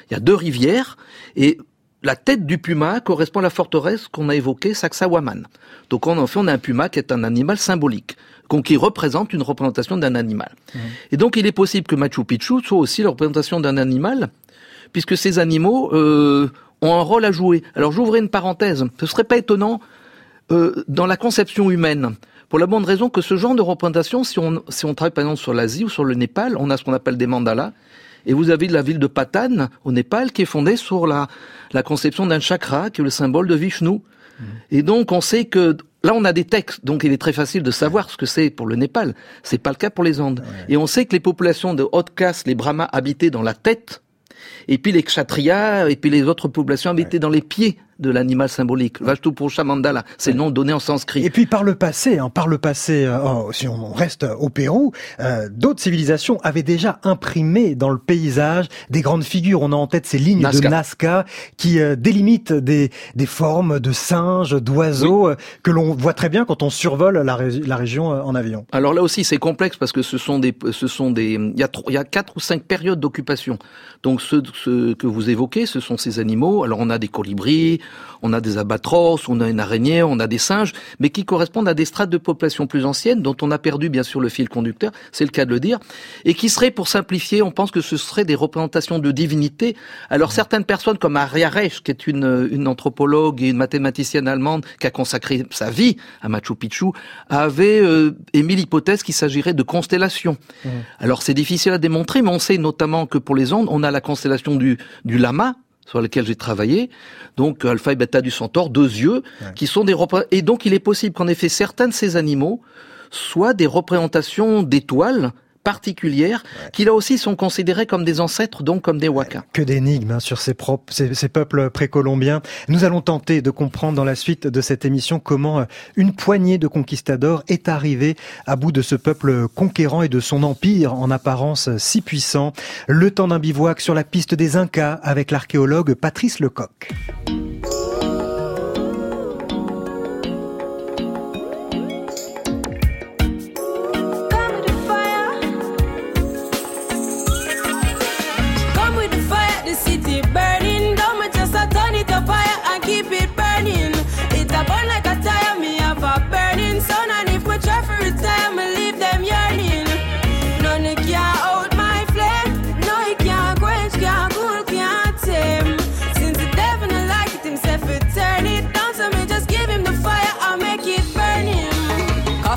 Il y a deux rivières et la tête du puma correspond à la forteresse qu'on a évoquée, Sacsayhuaman. Donc en fait, on a un puma qui est un animal symbolique, qui représente une représentation d'un animal. Et donc il est possible que Machu Picchu soit aussi la représentation d'un animal, puisque ces animaux euh, ont un rôle à jouer. Alors j'ouvrais une parenthèse, ce serait pas étonnant euh, dans la conception humaine. Pour la bonne raison que ce genre de représentation, si on, si on travaille par exemple sur l'Asie ou sur le Népal, on a ce qu'on appelle des mandalas, et vous avez la ville de Patan, au Népal, qui est fondée sur la, la conception d'un chakra, qui est le symbole de Vishnu. Et donc, on sait que là, on a des textes, donc il est très facile de savoir ce que c'est pour le Népal. C'est pas le cas pour les Andes. Et on sait que les populations de haute caste, les brahmas, habitaient dans la tête, et puis les kshatriyas, et puis les autres populations habitaient dans les pieds de l'animal symbolique. Vashtupurusha Mandala, c'est le nom donné en sanskrit. Et puis par le passé, hein, par le passé, euh, oh, si on reste au Pérou, euh, d'autres civilisations avaient déjà imprimé dans le paysage des grandes figures. On a en tête ces lignes Nazca. de Nazca qui euh, délimitent des, des formes de singes, d'oiseaux euh, que l'on voit très bien quand on survole la, ré- la région en avion. Alors là aussi, c'est complexe parce que ce sont des, ce sont des, il y a, trois- il y a quatre ou cinq périodes d'occupation. Donc ceux, ceux que vous évoquez, ce sont ces animaux. Alors on a des colibris, on a des albatros, on a une araignée, on a des singes, mais qui correspondent à des strates de population plus anciennes dont on a perdu bien sûr le fil conducteur, c'est le cas de le dire, et qui seraient, pour simplifier, on pense que ce seraient des représentations de divinités. Alors certaines personnes comme Aria Reich, qui est une, une anthropologue et une mathématicienne allemande qui a consacré sa vie à Machu Picchu, avait euh, émis l'hypothèse qu'il s'agirait de constellations. Alors c'est difficile à démontrer, mais on sait notamment que pour les ondes, on a la constellation du, du lama, sur laquelle j'ai travaillé, donc alpha et bêta du centaure, deux yeux, qui sont des et donc il est possible qu'en effet certains de ces animaux soient des représentations d'étoiles particulières, qui là aussi sont considérées comme des ancêtres, donc comme des wakas. Que d'énigmes hein, sur ces, propres, ces, ces peuples précolombiens. Nous allons tenter de comprendre dans la suite de cette émission comment euh, une poignée de conquistadors est arrivée à bout de ce peuple conquérant et de son empire en apparence si puissant. Le temps d'un bivouac sur la piste des Incas avec l'archéologue Patrice Lecoq.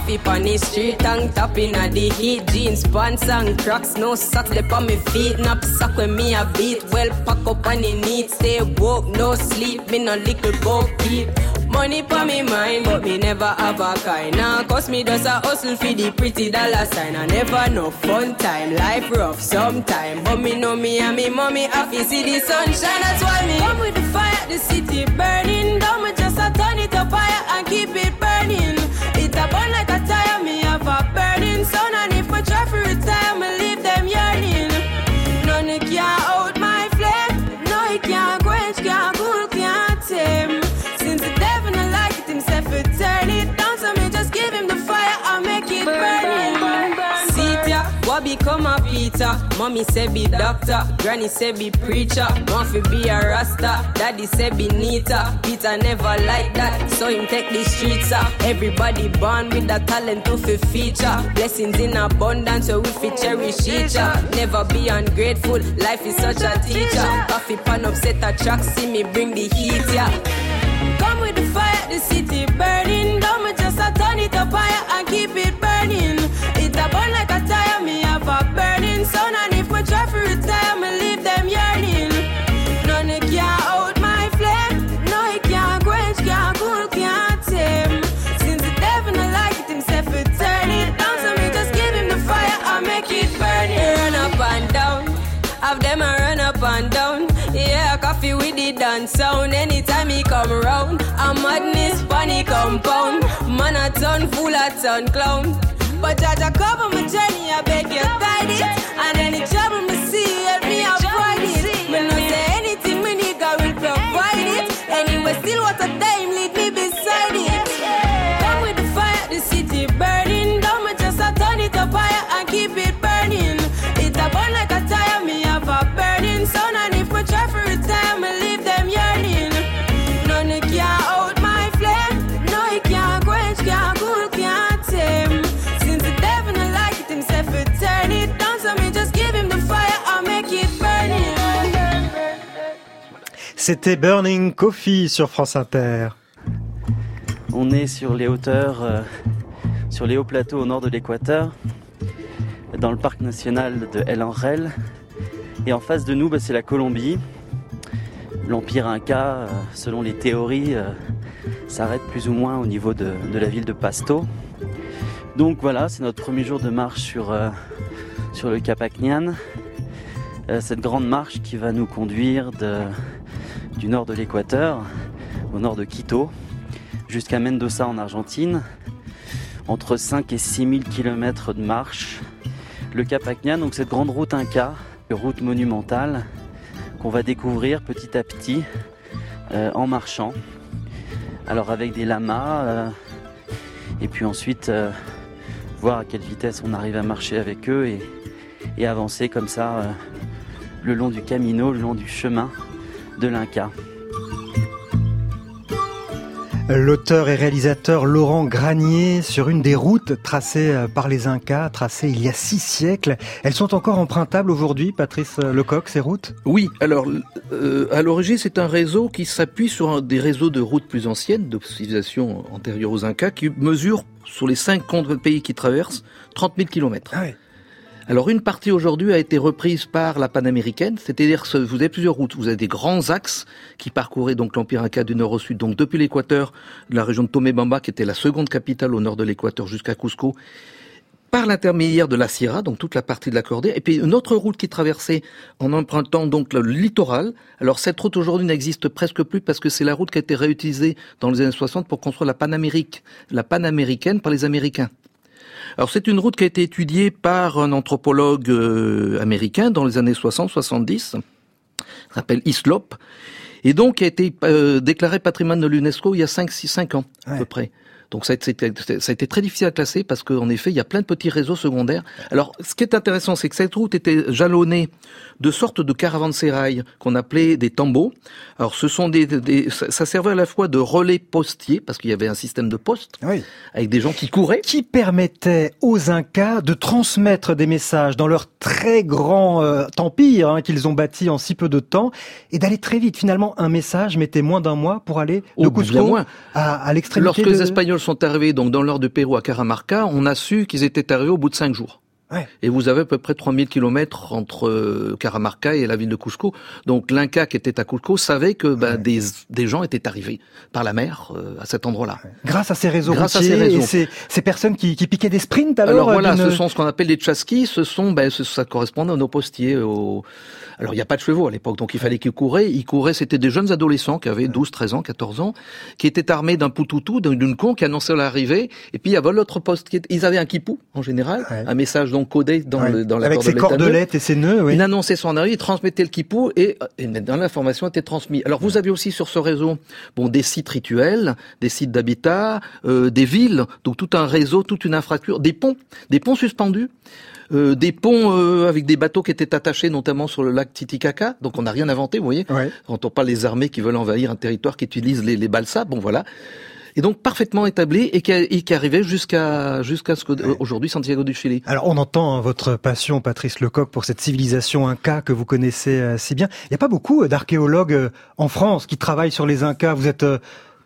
Coffee on the street, tongue tapping at the heat. Jeans, pants and cracks, no socks lip on me feet. Nap sock when me a beat. Well, pack up on the neat. Stay woke, no sleep. Me no little go keep. Money pa me mind, but me never have a kind. Now, cause me just a hustle for the pretty dollar sign. I never no fun time. Life rough sometime. But me know me and me mommy happy see the sunshine. That's why me come with the fire, the city burning. Down me just a turn it up higher and keep it burning. A Mommy say be doctor, granny say be preacher. Fi be a rasta, daddy say be neater. Peter never like that, so him take the streets up. Everybody born with the talent to fi feature. Blessings in abundance, so we fi cherish each. Never be ungrateful, life is such a teacher. Coffee pan upset a track, see me bring the heat, yeah. Come with the fire, the city burning. Don't just a turn it up higher and keep it burning. Funny compound. Man a ton full a ton clown. But Jaja cover my journey, I beg you guide it. And any trouble me see, help me avoid it. Me no say anything, me nigga will provide it. Anyway, still what a time, lead me beside it. Come with the fire, the city burning. Don't me just a turn it up higher and keep it C'était Burning Coffee sur France Inter. On est sur les hauteurs, euh, sur les hauts plateaux au nord de l'équateur, dans le parc national de El Anrel. Et en face de nous, bah, c'est la Colombie. L'empire Inca, euh, selon les théories, euh, s'arrête plus ou moins au niveau de, la ville de Pasto. Donc voilà, c'est notre premier jour de marche sur, sur le Cap Acnian. Cette grande marche qui va nous conduire de, du nord de l'équateur au nord de Quito jusqu'à Mendoza en Argentine. Entre 5 et 6 000 km de marche. Le Cap Acnian, donc cette grande route Inca, route monumentale qu'on va découvrir petit à petit euh, en marchant. Alors avec des lamas euh, et puis ensuite euh, voir à quelle vitesse on arrive à marcher avec eux et, avancer comme ça le long du camino, le long du chemin de l'Inca. L'auteur et réalisateur Laurent Granier sur une des routes tracées euh, par les Incas, tracées il y a six siècles. Elles sont encore empruntables aujourd'hui, Patrice Lecoq, ces routes? Oui, alors euh, à l'origine c'est un réseau qui s'appuie sur un- des réseaux de routes plus anciennes, de civilisations antérieures aux Incas, qui mesurent sur les cinq pays qui traversent 30 000 kilomètres. Alors une partie aujourd'hui a été reprise par la panaméricaine, c'est-à-dire que vous avez plusieurs routes, vous avez des grands axes qui parcouraient donc l'empire Inca du nord au sud, donc depuis l'équateur, la région de Tomebamba qui était la seconde capitale au nord de l'équateur jusqu'à Cusco, par l'intermédiaire de la Sierra, donc toute la partie de la cordée, et puis une autre route qui traversait en empruntant donc le littoral. Alors cette route aujourd'hui n'existe presque plus parce que c'est la route qui a été réutilisée dans les années 60 pour construire la Panamérique, la panaméricaine par les Américains. Alors c'est une route qui a été étudiée par un anthropologue euh, américain dans les années 60-70, s'appelle Islop, et donc qui a été euh, déclaré patrimoine de l'UNESCO il y a 5-6 ans à peu près. Donc ça a, été, ça a été très difficile à classer parce qu'en effet, il y a plein de petits réseaux secondaires. Alors, ce qui est intéressant, c'est que cette route était jalonnée de sortes de caravansérails qu'on appelait des tambours. Alors, ce sont des, des ça, servait à la fois de relais postiers parce qu'il y avait un système de poste avec des gens qui couraient. Qui permettait aux Incas de transmettre des messages dans leur très grand euh, empire hein, qu'ils ont bâti en si peu de temps et d'aller très vite. Finalement, un message mettait moins d'un mois pour aller de Oh, Cusco à, à l'extrémité Lorsque de... les Espagnols sont arrivés donc dans nord du Pérou à Caramarca, on a su qu'ils étaient arrivés au bout de cinq jours. Ouais. Et vous avez à peu près 3000 kilomètres entre euh, Caramarca et la ville de Cusco. Donc l'Inca qui était à Cusco savait que ben, des, des gens étaient arrivés par la mer euh, à cet endroit-là. Grâce à ces réseaux Grâce à ces réseaux. et ces, ces personnes qui, qui piquaient des sprints alors, Alors voilà, ce sont ce qu'on appelle les tchaskis, ce sont, ben, ça correspond à nos postiers. Au... Alors il n'y a pas de chevaux à l'époque, donc il fallait qu'ils couraient. Ils couraient, c'était des jeunes adolescents qui avaient 12, 13 ans, 14 ans, qui étaient armés d'un poutoutou, d'un- d'une con qui annonçait l'arrivée. Et puis il y avait l'autre poste, qui ils avaient un kipou en général, un message donc codé dans, Ouais. le, dans la Avec ses cordelettes et ses nœuds, oui. Il annonçait son arrivée, il transmettait le kipou et, et l'information était transmise. Alors vous avez aussi sur ce réseau bon des sites rituels, des sites d'habitat, euh, des villes, donc tout un réseau, toute une infrastructure, des ponts, des ponts suspendus. Euh, des ponts euh, avec des bateaux qui étaient attachés notamment sur le lac Titicaca, donc on n'a rien inventé, vous voyez. Quand on parle des armées qui veulent envahir un territoire, qui utilisent les, les balsas, bon voilà. Et donc parfaitement établi et qui, et qui arrivait jusqu'à jusqu'à ce que aujourd'hui Santiago du Chili. Alors on entend hein, votre passion, Patrice Lecoq, pour cette civilisation inca que vous connaissez euh, si bien. Il n'y a pas beaucoup euh, d'archéologues euh, en France qui travaillent sur les incas. Vous êtes,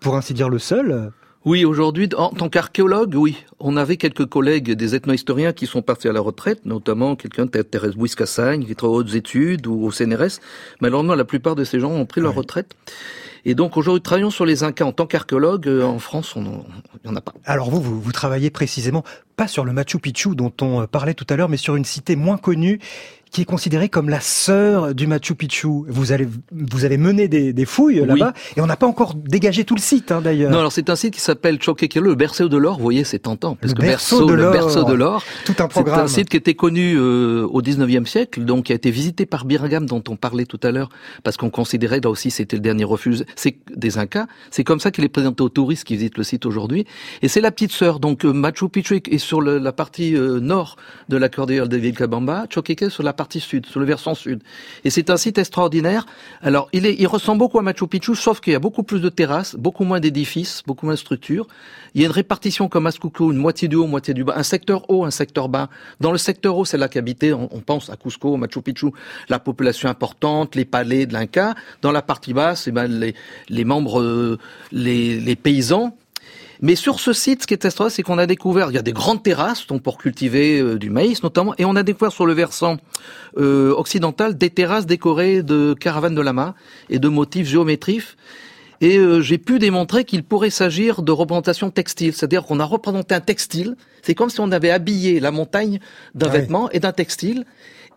pour ainsi dire, le seul Oui, aujourd'hui, en tant qu'archéologue, oui. On avait quelques collègues des ethnohistoriens qui sont partis à la retraite, notamment quelqu'un de Thérèse Bouis-Cassagne, qui travaille aux hautes études ou au CNRS. Malheureusement, la plupart de ces gens ont pris leur retraite. Et donc, aujourd'hui, travaillons sur les Incas en tant qu'archéologue. euh, En France, on n'y en a pas. Alors vous, vous, vous travaillez précisément pas sur le Machu Picchu dont on euh, parlait tout à l'heure, mais sur une cité moins connue qui est considérée comme la sœur du Machu Picchu. Vous, allez, vous avez mené des, des fouilles là-bas et on n'a pas encore dégagé tout le site hein, d'ailleurs. Non, alors c'est un site qui s'appelle Choquequelo, le berceau de l'or. Vous voyez, c'est tentant. Parce Le que berceau de le l'or. berceau de l'or. Tout un programme. C'est un site qui était connu euh, au 19e siècle, donc qui a été visité par Birgham, dont on parlait tout à l'heure, parce qu'on considérait, là aussi, c'était le dernier refuge c'est des Incas. C'est comme ça qu'il est présenté aux touristes qui visitent le site aujourd'hui. Et c'est la petite sœur. Donc euh, Machu Picchu est sur le- la partie euh, nord de la cordillère de Vilcabamba, Choquequel sur la partie sud, sur le versant sud. Et c'est un site extraordinaire. Alors, il, est, il ressemble beaucoup à Machu Picchu, sauf qu'il y a beaucoup plus de terrasses, beaucoup moins d'édifices, beaucoup moins de structures. Il y a une répartition comme à Cusco, une moitié du haut, moitié du bas, un secteur haut, un secteur bas. Dans le secteur haut, c'est là qu'habitait, on, on pense à Cusco, Machu Picchu, la population importante, les palais de l'Inca. Dans la partie basse, eh ben, les, les membres, euh, les, les paysans, mais sur ce site, ce qui est extraordinaire, c'est qu'on a découvert, il y a des grandes terrasses donc pour cultiver euh, du maïs notamment, et on a découvert sur le versant euh, occidental des terrasses décorées de caravanes de lama et de motifs géométriques. Et euh, j'ai pu démontrer qu'il pourrait s'agir de représentation textile, c'est-à-dire qu'on a représenté un textile. C'est comme si on avait habillé la montagne d'un Ah oui. vêtement et d'un textile.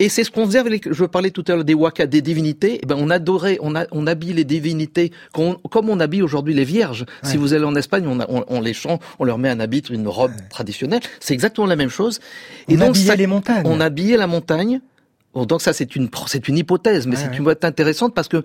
Et c'est ce qu'on faisait avec les, je parlais tout à l'heure des wakas, des divinités. Eh ben, on adorait, on, a, on habille les divinités qu'on- comme on habille aujourd'hui les vierges. Si vous allez en Espagne, on, a- on, on les chante, on leur met un habit, une robe traditionnelle. C'est exactement la même chose. On habillait ça- les montagnes. On habillait la montagne. Bon, donc ça, c'est une, c'est une hypothèse, mais Ouais, c'est une boîte intéressante parce que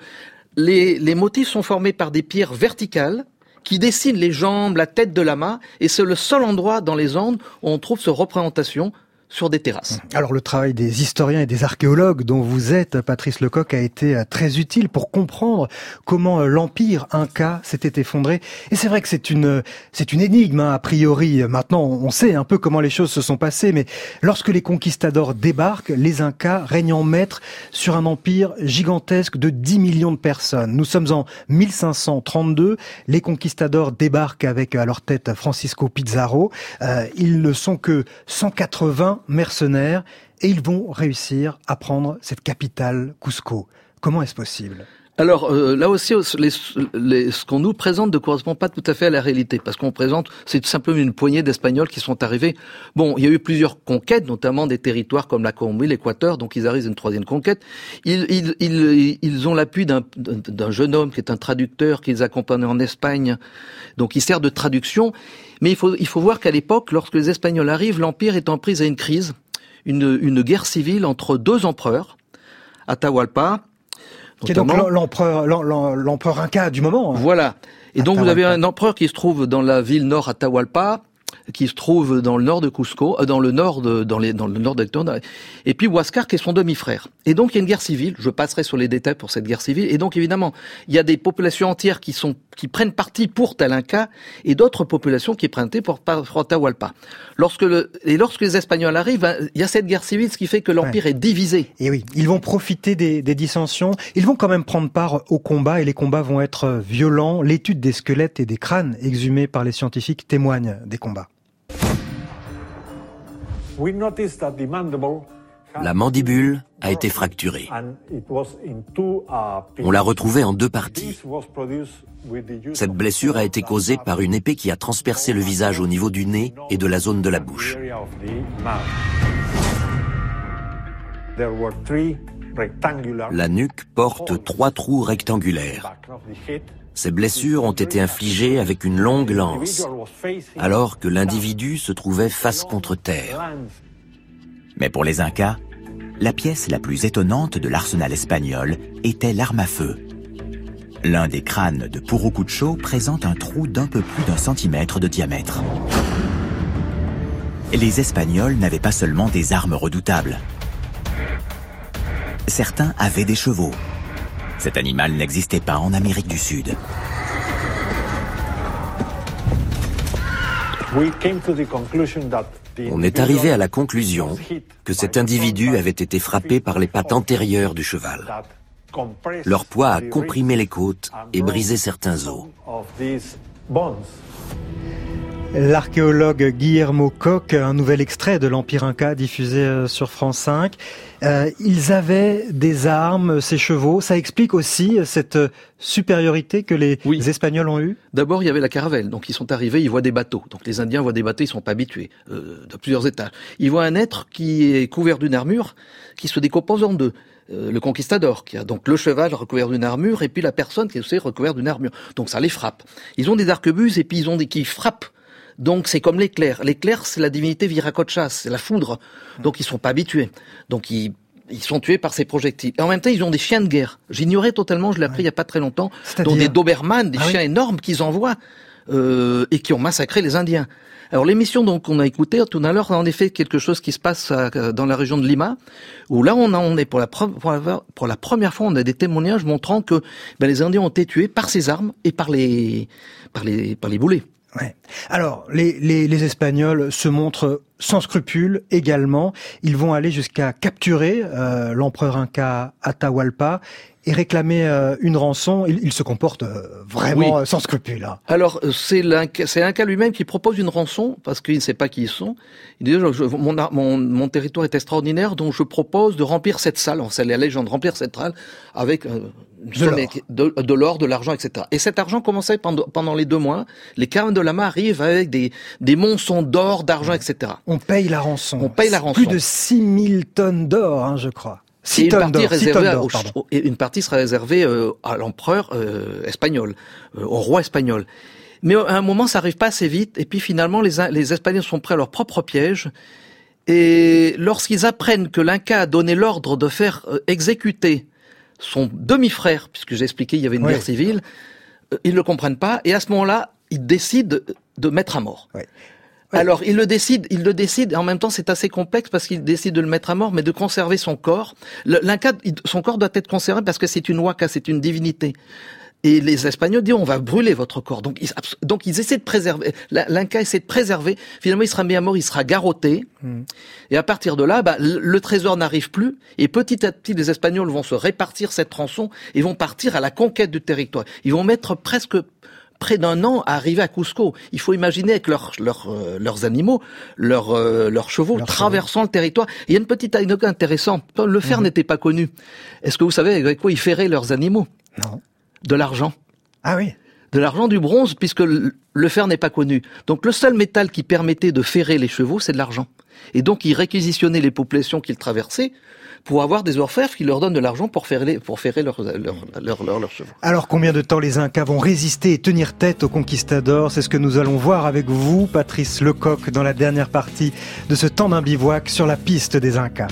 les, les motifs sont formés par des pierres verticales qui dessinent les jambes, la tête de lama, et c'est le seul endroit dans les Andes où on trouve cette représentation sur des terrasses. Alors le travail des historiens et des archéologues dont vous êtes, Patrice Lecoq, a été euh, très utile pour comprendre comment euh, l'empire inca s'était effondré. Et c'est vrai que c'est une c'est une énigme hein, a priori. Maintenant, on sait un peu comment les choses se sont passées, mais lorsque les conquistadors débarquent, les Incas règnent en maître sur un empire gigantesque de 10 millions de personnes. Nous sommes en 1532. Les conquistadors débarquent avec à leur tête Francisco Pizarro. Euh, ils ne sont que 180 mercenaires et ils vont réussir à prendre cette capitale Cusco. Comment est-ce possible? Alors euh, là aussi, les- les- ce qu'on nous présente ne correspond pas tout à fait à la réalité, parce qu'on présente, c'est tout simplement une poignée d'Espagnols qui sont arrivés. Bon, il y a eu plusieurs conquêtes, notamment des territoires comme la Colombie, l'Équateur, donc ils arrivent à une troisième conquête. Ils, ils, ils, ils ont l'appui d'un jeune homme qui est un traducteur qui les accompagne en Espagne, donc il sert de traduction. Mais il faut, il faut voir qu'à l'époque, lorsque les Espagnols arrivent, l'Empire est en prise à une crise, une, une guerre civile entre deux empereurs, Atahualpa, Qui est donc l'empereur l'em- l'em- l'empereur inca du moment. hein. Voilà. Et donc vous avez un empereur qui se trouve dans la ville nord Atahualpa, qui se trouve dans le nord de Cusco, euh, dans le nord de, dans les, dans le nord de et puis Huascar qui est son demi-frère. Et donc il y a une guerre civile. Je passerai sur les détails pour cette guerre civile. Et donc évidemment, il y a des populations entières qui sont qui prennent parti pour Talinka et d'autres populations qui prennent parti pour, Atahualpa. Lorsque le, et lorsque les Espagnols arrivent, hein, il y a cette guerre civile, ce qui fait que l'empire Ouais. est divisé. Et oui, ils vont profiter des, des dissensions. Ils vont quand même prendre part au combat et les combats vont être violents. L'étude des squelettes et des crânes exhumés par les scientifiques témoigne des combats. La mandibule a été fracturée. On l'a retrouvée en deux parties. Cette blessure a été causée par une épée qui a transpercé le visage au niveau du nez et de la zone de la bouche. La nuque porte trois trous rectangulaires. Ces blessures ont été infligées avec une longue lance, alors que l'individu se trouvait face contre terre. Mais pour les Incas, la pièce la plus étonnante de l'arsenal espagnol était l'arme à feu. L'un des crânes de Purucucho présente un trou d'un peu plus d'un centimètre de diamètre. Les Espagnols n'avaient pas seulement des armes redoutables. Certains avaient des chevaux. Cet animal n'existait pas en Amérique du Sud. On est arrivé à la conclusion que cet individu avait été frappé par les pattes antérieures du cheval. Leur poids a comprimé les côtes et brisé certains os. L'archéologue Guillermo Koch, un nouvel extrait de l'Empire Inca diffusé euh, sur France 5. Euh, ils avaient des armes, ces chevaux. Ça explique aussi cette supériorité que les, Espagnols ont eue D'abord, il y avait la caravelle. Donc, ils sont arrivés, ils voient des bateaux. Donc, les Indiens voient des bateaux, ils sont pas habitués, euh, de plusieurs étages. Ils voient un être qui est couvert d'une armure qui se décompose en deux. Euh, le conquistador, qui a donc le cheval recouvert d'une armure, et puis la personne qui est aussi recouverte d'une armure. Donc ça les frappe. Ils ont des arquebuses, et puis ils ont des qui frappent donc c'est comme l'éclair. L'éclair, c'est la divinité Viracocha, c'est la foudre. Donc ils sont pas habitués. Donc ils ils sont tués par ces projectiles. Et en même temps, ils ont des chiens de guerre. J'ignorais totalement, je l'ai appris il y a pas très longtemps, dont des Doberman, des ah chiens énormes qu'ils envoient euh, et qui ont massacré les Indiens. Alors l'émission donc qu'on a écoutée tout à l'heure, en effet quelque chose qui se passe euh, dans la région de Lima, où là on, a, on est pour la, pour la, première fois, on a des témoignages montrant que ben, les Indiens ont été tués par ces armes et par les par les par les boulets. Alors, les, les, Espagnols se montrent sans scrupules également. Ils vont aller jusqu'à capturer euh, l'empereur inca Atahualpa et réclamer euh, une rançon. Ils, se comportent euh, vraiment sans scrupules. Hein. Alors, c'est l'Inca lui-même qui propose une rançon, parce qu'il ne sait pas qui ils sont. Il dit, mon, mon, territoire est extraordinaire, donc je propose de remplir cette salle, c'est la légende, remplir cette salle avec de l'or, de, l'argent, etc. Et cet argent commençait pendant, pendant les deux mois. Les carmes de lama arrivent avec des, des monçons d'or, d'argent, etc. On paye la rançon. On paye la rançon. Plus de 6000 tonnes d'or, hein, je crois. Et une, partie réservée une partie sera réservée euh, à l'empereur euh, espagnol, euh, au roi espagnol. Mais à un moment, ça arrive pas assez vite. Et puis finalement, les, les Espagnols sont prêts à leur propre piège. Et lorsqu'ils apprennent que l'Inca a donné l'ordre de faire exécuter son demi-frère, puisque j'ai expliqué il y avait une guerre civile, ils ne le comprennent pas, et à ce moment-là, ils décident de mettre à mort. Alors, il le décide, il le décide, et en même temps, c'est assez complexe parce qu'il décide de le mettre à mort, mais de conserver son corps. L'Inca, son corps doit être conservé parce que c'est une waka, c'est une divinité. Et les Espagnols disent on va brûler votre corps. Donc ils, donc ils essaient de préserver. L'Inca essaie de préserver. Finalement, il sera mis à mort, il sera garrotté. Hmm. Et à partir de là, bah, le, trésor n'arrive plus. Et petit à petit, les Espagnols vont se répartir cette rançon et vont partir à la conquête du territoire. Ils vont mettre presque près d'un an à arriver à Cusco. Il faut imaginer avec leurs euh, leurs animaux, leurs euh, leurs chevaux traversant le territoire. Il y a une petite anecdote intéressante. Le fer hmm. n'était pas connu. Est-ce que vous savez avec quoi ils ferraient leurs animaux? Non de l'argent. Ah oui de l'argent du bronze, puisque le fer n'est pas connu. Donc le seul métal qui permettait de ferrer les chevaux, c'est de l'argent. Et donc ils réquisitionnaient les populations qu'ils traversaient pour avoir des orfèvres qui leur donnent de l'argent pour ferrer, pour ferrer leurs chevaux. Alors combien de temps les Incas vont résister et tenir tête aux conquistadors? C'est ce que nous allons voir avec vous, Patrice Lecoq, dans la dernière partie de ce temps d'un bivouac sur la piste des Incas.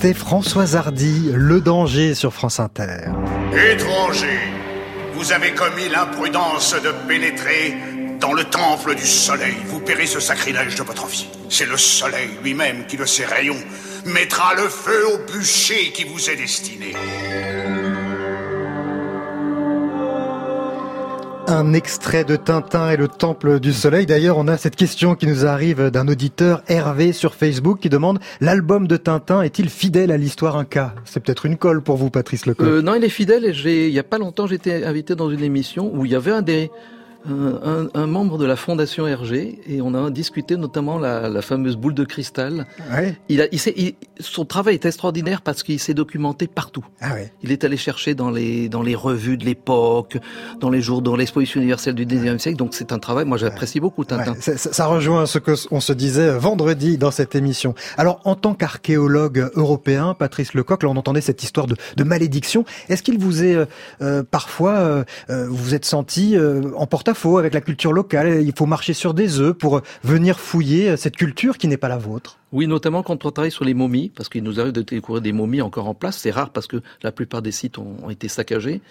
C'était Françoise Hardy, Le danger sur France Inter. Étranger, vous avez commis l'imprudence de pénétrer dans le temple du soleil. Vous paierez ce sacrilège de votre vie. C'est le soleil lui-même qui, de ses rayons, mettra le feu au bûcher qui vous est destiné. Un extrait de Tintin et le Temple du Soleil. D'ailleurs, on a cette question qui nous arrive d'un auditeur Hervé sur Facebook qui demande l'album de Tintin est-il fidèle à l'histoire Inca? C'est peut-être une colle pour vous, Patrice Lecoq. Euh, non, il est fidèle. Et j'ai, il y a pas longtemps, j'étais invité dans une émission où il y avait un des un, un, membre de la fondation RG et on a discuté notamment la, la fameuse boule de cristal. Ouais. Il a, il il- son travail est extraordinaire parce qu'il s'est documenté partout. Ah ouais. Il est allé chercher dans les dans les revues de l'époque, dans les jours, dans l'exposition universelle du 19e siècle. Donc c'est un travail. Moi, j'apprécie beaucoup Tintin. Ouais, ça, ça- rejoint ce que on se disait vendredi dans cette émission. Alors, en tant qu'archéologue européen, Patrice Lecoq, là, on entendait cette histoire de, de malédiction. Est-ce qu'il vous est euh, euh, parfois, euh, euh, vous êtes senti euh, en porte-à-faux avec la culture locale Il faut marcher sur des œufs pour venir fouiller cette culture qui n'est pas la vôtre. Oui, notamment quand on travaille sur les momies, parce qu'il nous arrive de découvrir des momies encore en place. C'est rare parce que la plupart des sites ont, ont été saccagés.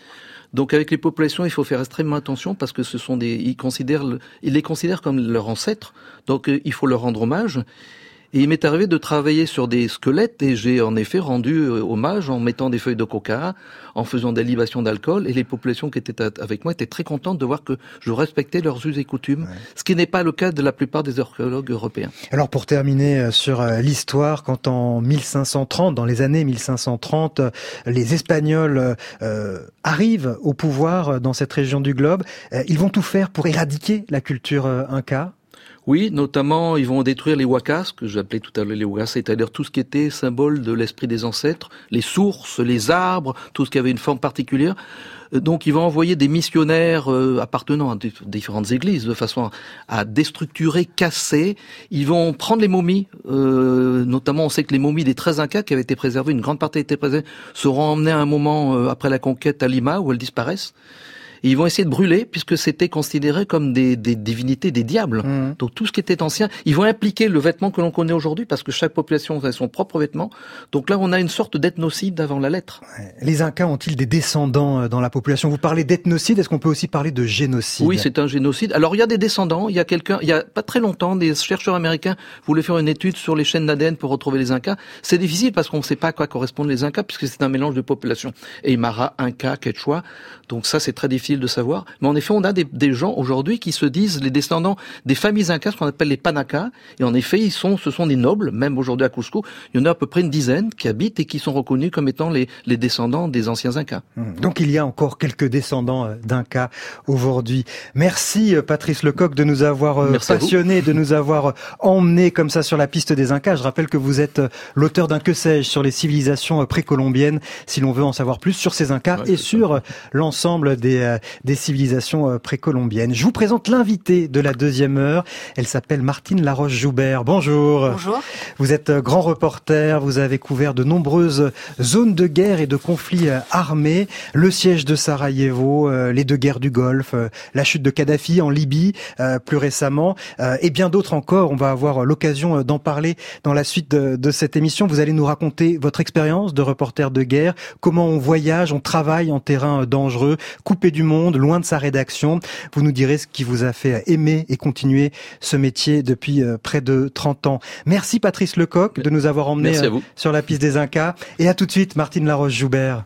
Donc avec les populations, il faut faire extrêmement attention parce que ce sont des, ils considèrent, ils les considèrent comme leurs ancêtres. Donc euh, il faut leur rendre hommage. Et il m'est arrivé de travailler sur des squelettes et j'ai en effet rendu euh, hommage en mettant des feuilles de coca, en faisant des libations d'alcool et les populations qui étaient avec moi étaient très contentes de voir que je respectais leurs us et coutumes, ce qui n'est pas le cas de la plupart des archéologues européens. Alors pour terminer euh, sur euh, l'histoire, quand en 1530, dans les années 1530, euh, les Espagnols euh, arrivent au pouvoir dans cette région du globe, ils vont tout faire pour éradiquer la culture inca. Oui, notamment, ils vont détruire les wakas, que j'appelais tout à l'heure les wakas, c'est-à-dire tout ce qui était symbole de l'esprit des ancêtres, les sources, les arbres, tout ce qui avait une forme particulière. Euh, Donc, ils vont envoyer des missionnaires euh, appartenant à dif- différentes églises de façon à déstructurer, casser. Ils vont prendre les momies, euh, notamment, on sait que les momies des 13 Incas qui avaient été préservées, une grande partie a été préservée, seront emmenées à un moment euh, après la conquête à Lima où elles disparaissent. Et ils vont essayer de brûler puisque c'était considéré comme des, des divinités, des diables. Donc tout ce qui était ancien, ils vont impliquer le vêtement que l'on connaît aujourd'hui parce que chaque population a son propre vêtement. Donc là, on a une sorte d'ethnocide avant la lettre. Les Incas ont-ils des descendants euh, dans la population? Vous parlez d'ethnocide, est-ce qu'on peut aussi parler de génocide? Oui, c'est un génocide. Alors il y a des descendants. Il y a quelqu'un, il y a pas très longtemps, des chercheurs américains voulaient faire une étude sur les chaînes d'ADN pour retrouver les Incas. C'est difficile parce qu'on ne sait pas à quoi correspondent les Incas puisque c'est un mélange de populations. Aymara, Inca, Quechua. Donc ça, c'est très difficile de savoir. Mais en effet, on a des, des gens aujourd'hui qui se disent les descendants des familles Incas, ce qu'on appelle les Panakas. Et en effet, ils sont, ce sont des nobles. Même aujourd'hui à Cusco, il y en a à peu près une dizaine qui habitent et qui sont reconnus comme étant les, les descendants des anciens Incas. Hum, Donc il y a encore quelques descendants euh, d'Inca aujourd'hui. Merci euh, Patrice Lecoq de nous avoir euh, Merci passionné, de nous avoir emmené comme ça sur la piste des Incas. Je rappelle que vous êtes l'auteur d'un que sais-je sur les civilisations précolombiennes, si l'on veut en savoir plus sur ces Incas et sur l'ensemble des, des civilisations euh, précolombiennes. Je vous présente l'invitée de la deuxième heure. Elle s'appelle Martine Laroche-Joubert. Bonjour. Bonjour. Vous êtes euh, grand reporter, vous avez couvert de nombreuses zones de guerre et de conflits euh, armés, le siège de Sarajevo, euh, les deux guerres du Golfe, euh, la chute de Kadhafi en Libye euh, plus récemment, euh, et bien d'autres encore. On va avoir l'occasion euh, d'en parler dans la suite de, de cette émission. Vous allez nous raconter votre expérience de reporter de guerre, comment on voyage, on travaille en terrain euh, dangereux, coupé du monde, loin de sa rédaction. Vous nous direz ce qui vous a fait aimer et continuer ce métier depuis euh, près de 30 ans. Merci Patrice Lecoq de nous avoir emmenés euh, sur la piste des Incas. Et à tout de suite, Martine Laroche-Joubert.